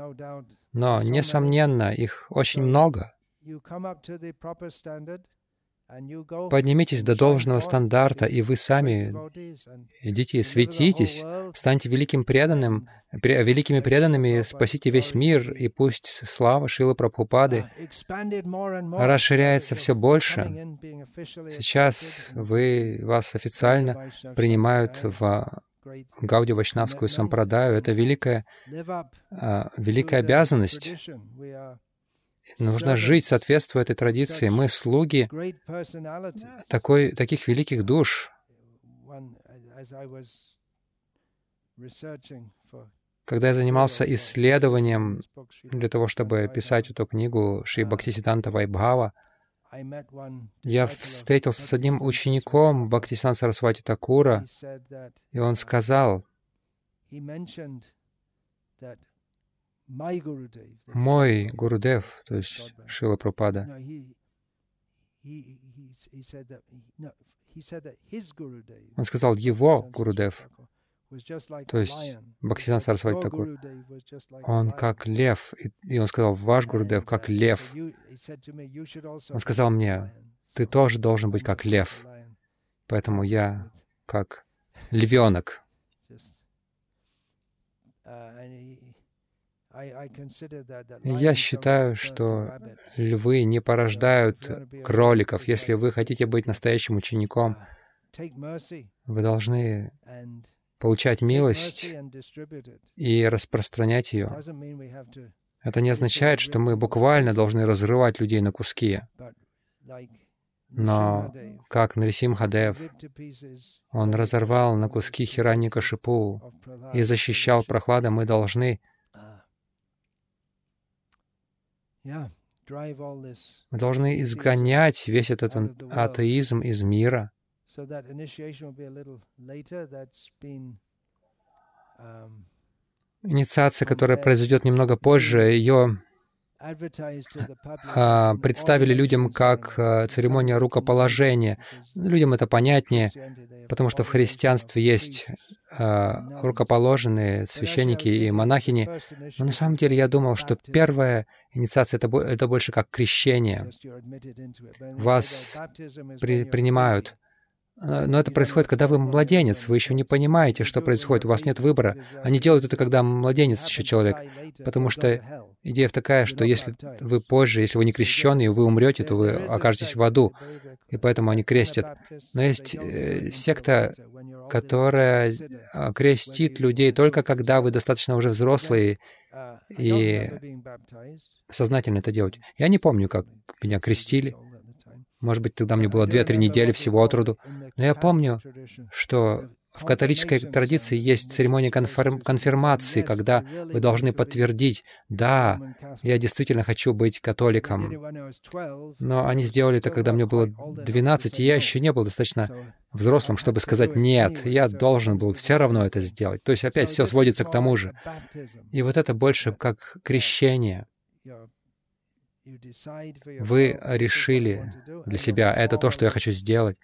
но, несомненно, их очень много. Поднимитесь до должного стандарта, и вы сами идите светитесь, станьте великим преданным, великими преданными, спасите весь мир, и пусть слава Шила Прабхупады расширяется все больше. Сейчас вы, вас официально принимают в Гауди Вайшнавскую сампрадаю. Это великая, а, великая обязанность Нужно жить, соответствуя этой традиции. Мы слуги такой, таких великих душ. Когда я занимался исследованием для того, чтобы писать эту книгу Шри Бхактисиданта Вайбхава, я встретился с одним учеником Бхактисан Сарасвати Такура, и он сказал, мой Гурудев, то есть Шила Пропада, он сказал его Гурудев, то есть Бхактисидан Сарасвати Такур, он как лев, и он сказал, ваш Гурудев как лев. Он сказал мне, ты тоже должен быть как лев, поэтому я как львенок. Я считаю, что львы не порождают кроликов. Если вы хотите быть настоящим учеником, вы должны получать милость и распространять ее. Это не означает, что мы буквально должны разрывать людей на куски. Но как Нарисим Хадев, он разорвал на куски Хираника Шипу и защищал прохлада, мы должны мы должны изгонять весь этот атеизм из мира. Um, Инициация, которая произойдет немного позже, ее а, представили людям как а, церемония рукоположения. Людям это понятнее, потому что в христианстве есть а, рукоположенные священники и монахини. Но на самом деле я думал, что первая инициация это, это больше как крещение. Вас при, принимают. А, Но это происходит, когда вы младенец, вы еще не понимаете, что происходит, у вас нет выбора. Они делают это, когда младенец еще человек, потому что идея такая, что если вы позже, если вы не крещеный, вы умрете, то вы окажетесь в аду, и поэтому они крестят. Но есть э, секта, которая а, крестит людей только когда вы достаточно уже взрослые и сознательно это делать. Я не помню, как меня крестили. Может быть, тогда мне было 2-3 недели всего от роду. Но я помню, что в католической традиции есть церемония конфирм- конфирмации, когда вы должны подтвердить, да, я действительно хочу быть католиком. Но они сделали это, когда мне было 12, и я еще не был достаточно взрослым, чтобы сказать «нет», я должен был все равно это сделать. То есть опять все сводится к тому же. И вот это больше как крещение. Вы решили для себя, это то, что я хочу сделать,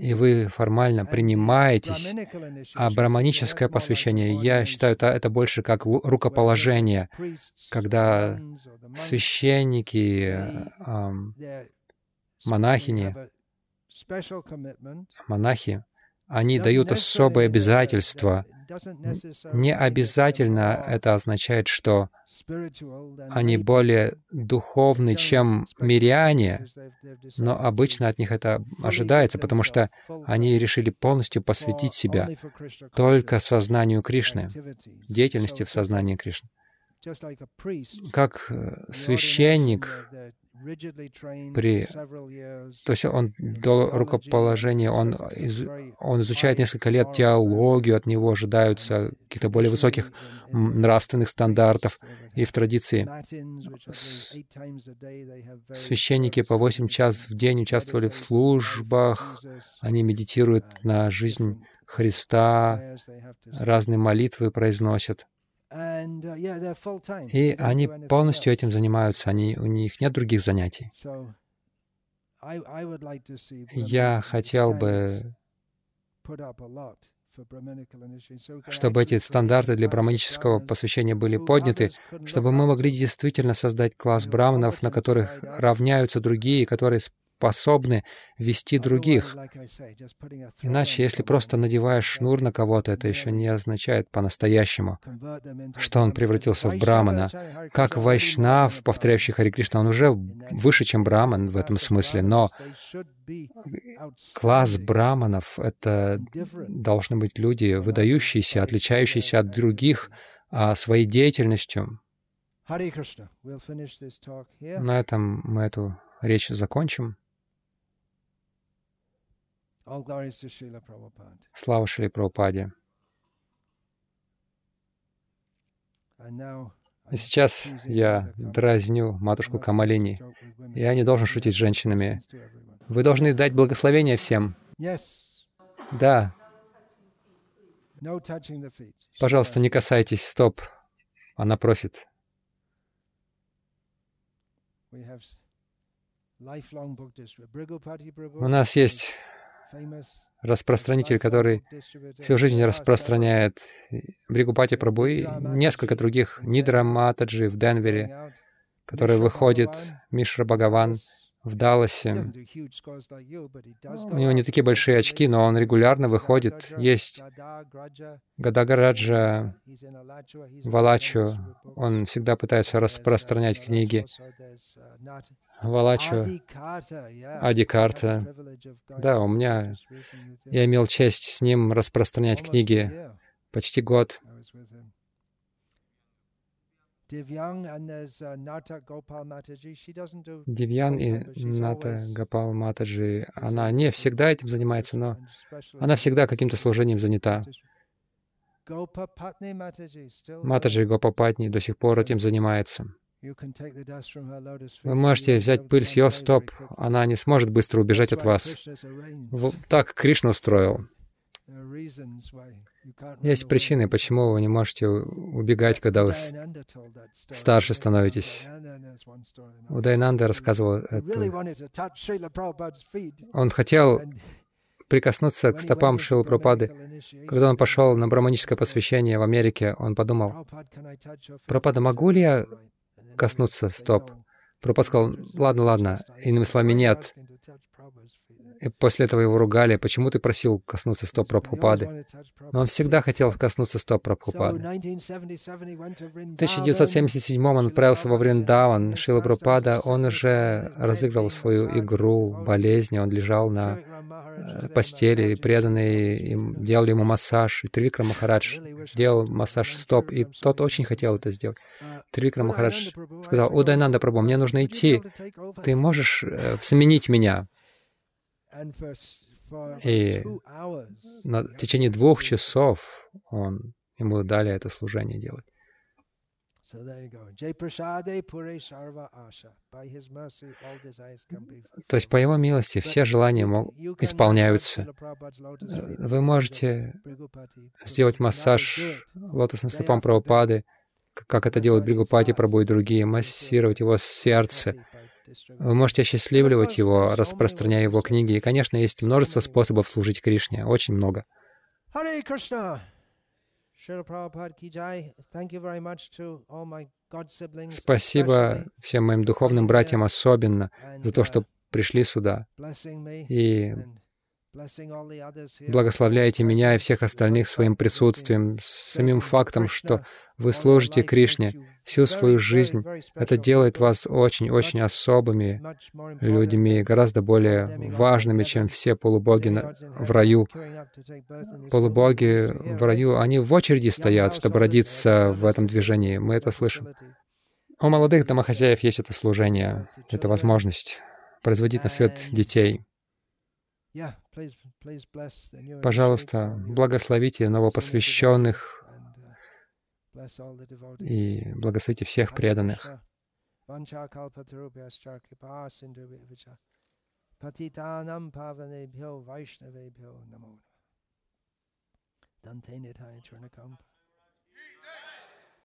и вы формально принимаетесь. А браманическое посвящение, я считаю, это, это больше как рукоположение, когда священники, монахини, монахи, они дают особые обязательства. Не обязательно это означает, что они более духовны, чем миряне, но обычно от них это ожидается, потому что они решили полностью посвятить себя только сознанию Кришны, деятельности в сознании Кришны. Как э, священник при... То есть он до рукоположения, он, из... он изучает несколько лет теологию, от него ожидаются каких-то более высоких нравственных стандартов. И в традиции священники по 8 час в день участвовали в службах, они медитируют на жизнь Христа, разные молитвы произносят. Uh, И они полностью этим занимаются, они, у них нет других занятий. Я хотел бы, чтобы эти стандарты для браманического посвящения были подняты, чтобы мы могли действительно создать класс браманов, на которых равняются другие, которые способны вести других. Иначе, если просто надеваешь шнур на кого-то, это еще не означает по-настоящему, что он превратился в брамана. Как вайшнав, повторяющий Хари Кришна, он уже выше, чем браман в этом смысле, но класс браманов — это должны быть люди, выдающиеся, отличающиеся от других а, своей деятельностью. На этом мы эту речь закончим. Слава Шри Прабхупаде. И сейчас я дразню матушку Камалини. Я не должен шутить с женщинами. Вы должны дать благословение всем. Да. Пожалуйста, не касайтесь стоп. Она просит. У нас есть распространитель, который всю жизнь распространяет Бригупати Прабу и несколько других, Нидра Матаджи в Денвере, который выходит, Мишра Бхагаван в Далласе. У него не такие большие очки, но он регулярно выходит. Есть Гадагараджа Валачу. Он всегда пытается распространять книги. Валачу, Адикарта. Да, у меня... Я имел честь с ним распространять книги почти год. Девьян и Ната Гопал Матаджи, она не всегда этим занимается, но она всегда каким-то служением занята. Матаджи Гопапатни до сих пор этим занимается. Вы можете взять пыль с ее стоп, она не сможет быстро убежать от вас. Вот так Кришна устроил. Есть причины, почему вы не можете убегать, когда вы старше становитесь. Удайнанда рассказывал это. Он хотел прикоснуться к стопам Шилы Пропады. Когда он пошел на браманическое посвящение в Америке, он подумал, «Пропада, могу ли я коснуться стоп?» Пропад сказал, «Ладно, ладно». Иными словами, «Нет». И после этого его ругали, почему ты просил коснуться стоп Прабхупады. Но он всегда хотел коснуться стоп Прабхупады. В 1977 он отправился во Вриндаван. Шила Прабхупада, он уже разыгрывал свою игру болезни, он лежал на э, постели, и преданные им делали ему массаж. И Трикра Махарадж делал массаж стоп, и тот очень хотел это сделать. Трикра Махарадж сказал, «Удайнанда Прабху, мне нужно идти. Ты можешь э, заменить меня?» И на в течение двух часов он, ему дали это служение делать. То есть по его милости все желания мог, исполняются. Вы можете сделать массаж лотосным стопам Прабхупады, как это делают Бригупати Прабу и другие, массировать его сердце, вы можете осчастливливать его, распространяя его книги. И, конечно, есть множество способов служить Кришне. Очень много. Спасибо всем моим духовным братьям особенно за то, что пришли сюда и Благословляйте меня и всех остальных своим присутствием, самим фактом, что вы служите Кришне всю свою жизнь. Это делает вас очень-очень особыми людьми, гораздо более важными, чем все полубоги в раю. Полубоги в раю, они в очереди стоят, чтобы родиться в этом движении. Мы это слышим. У молодых домохозяев есть это служение, эта возможность производить на свет детей. Пожалуйста, благословите новопосвященных и благословите всех преданных. Патитанам паванебхьо вайшнавебхьо намо. Дантенитая Чурнакампа.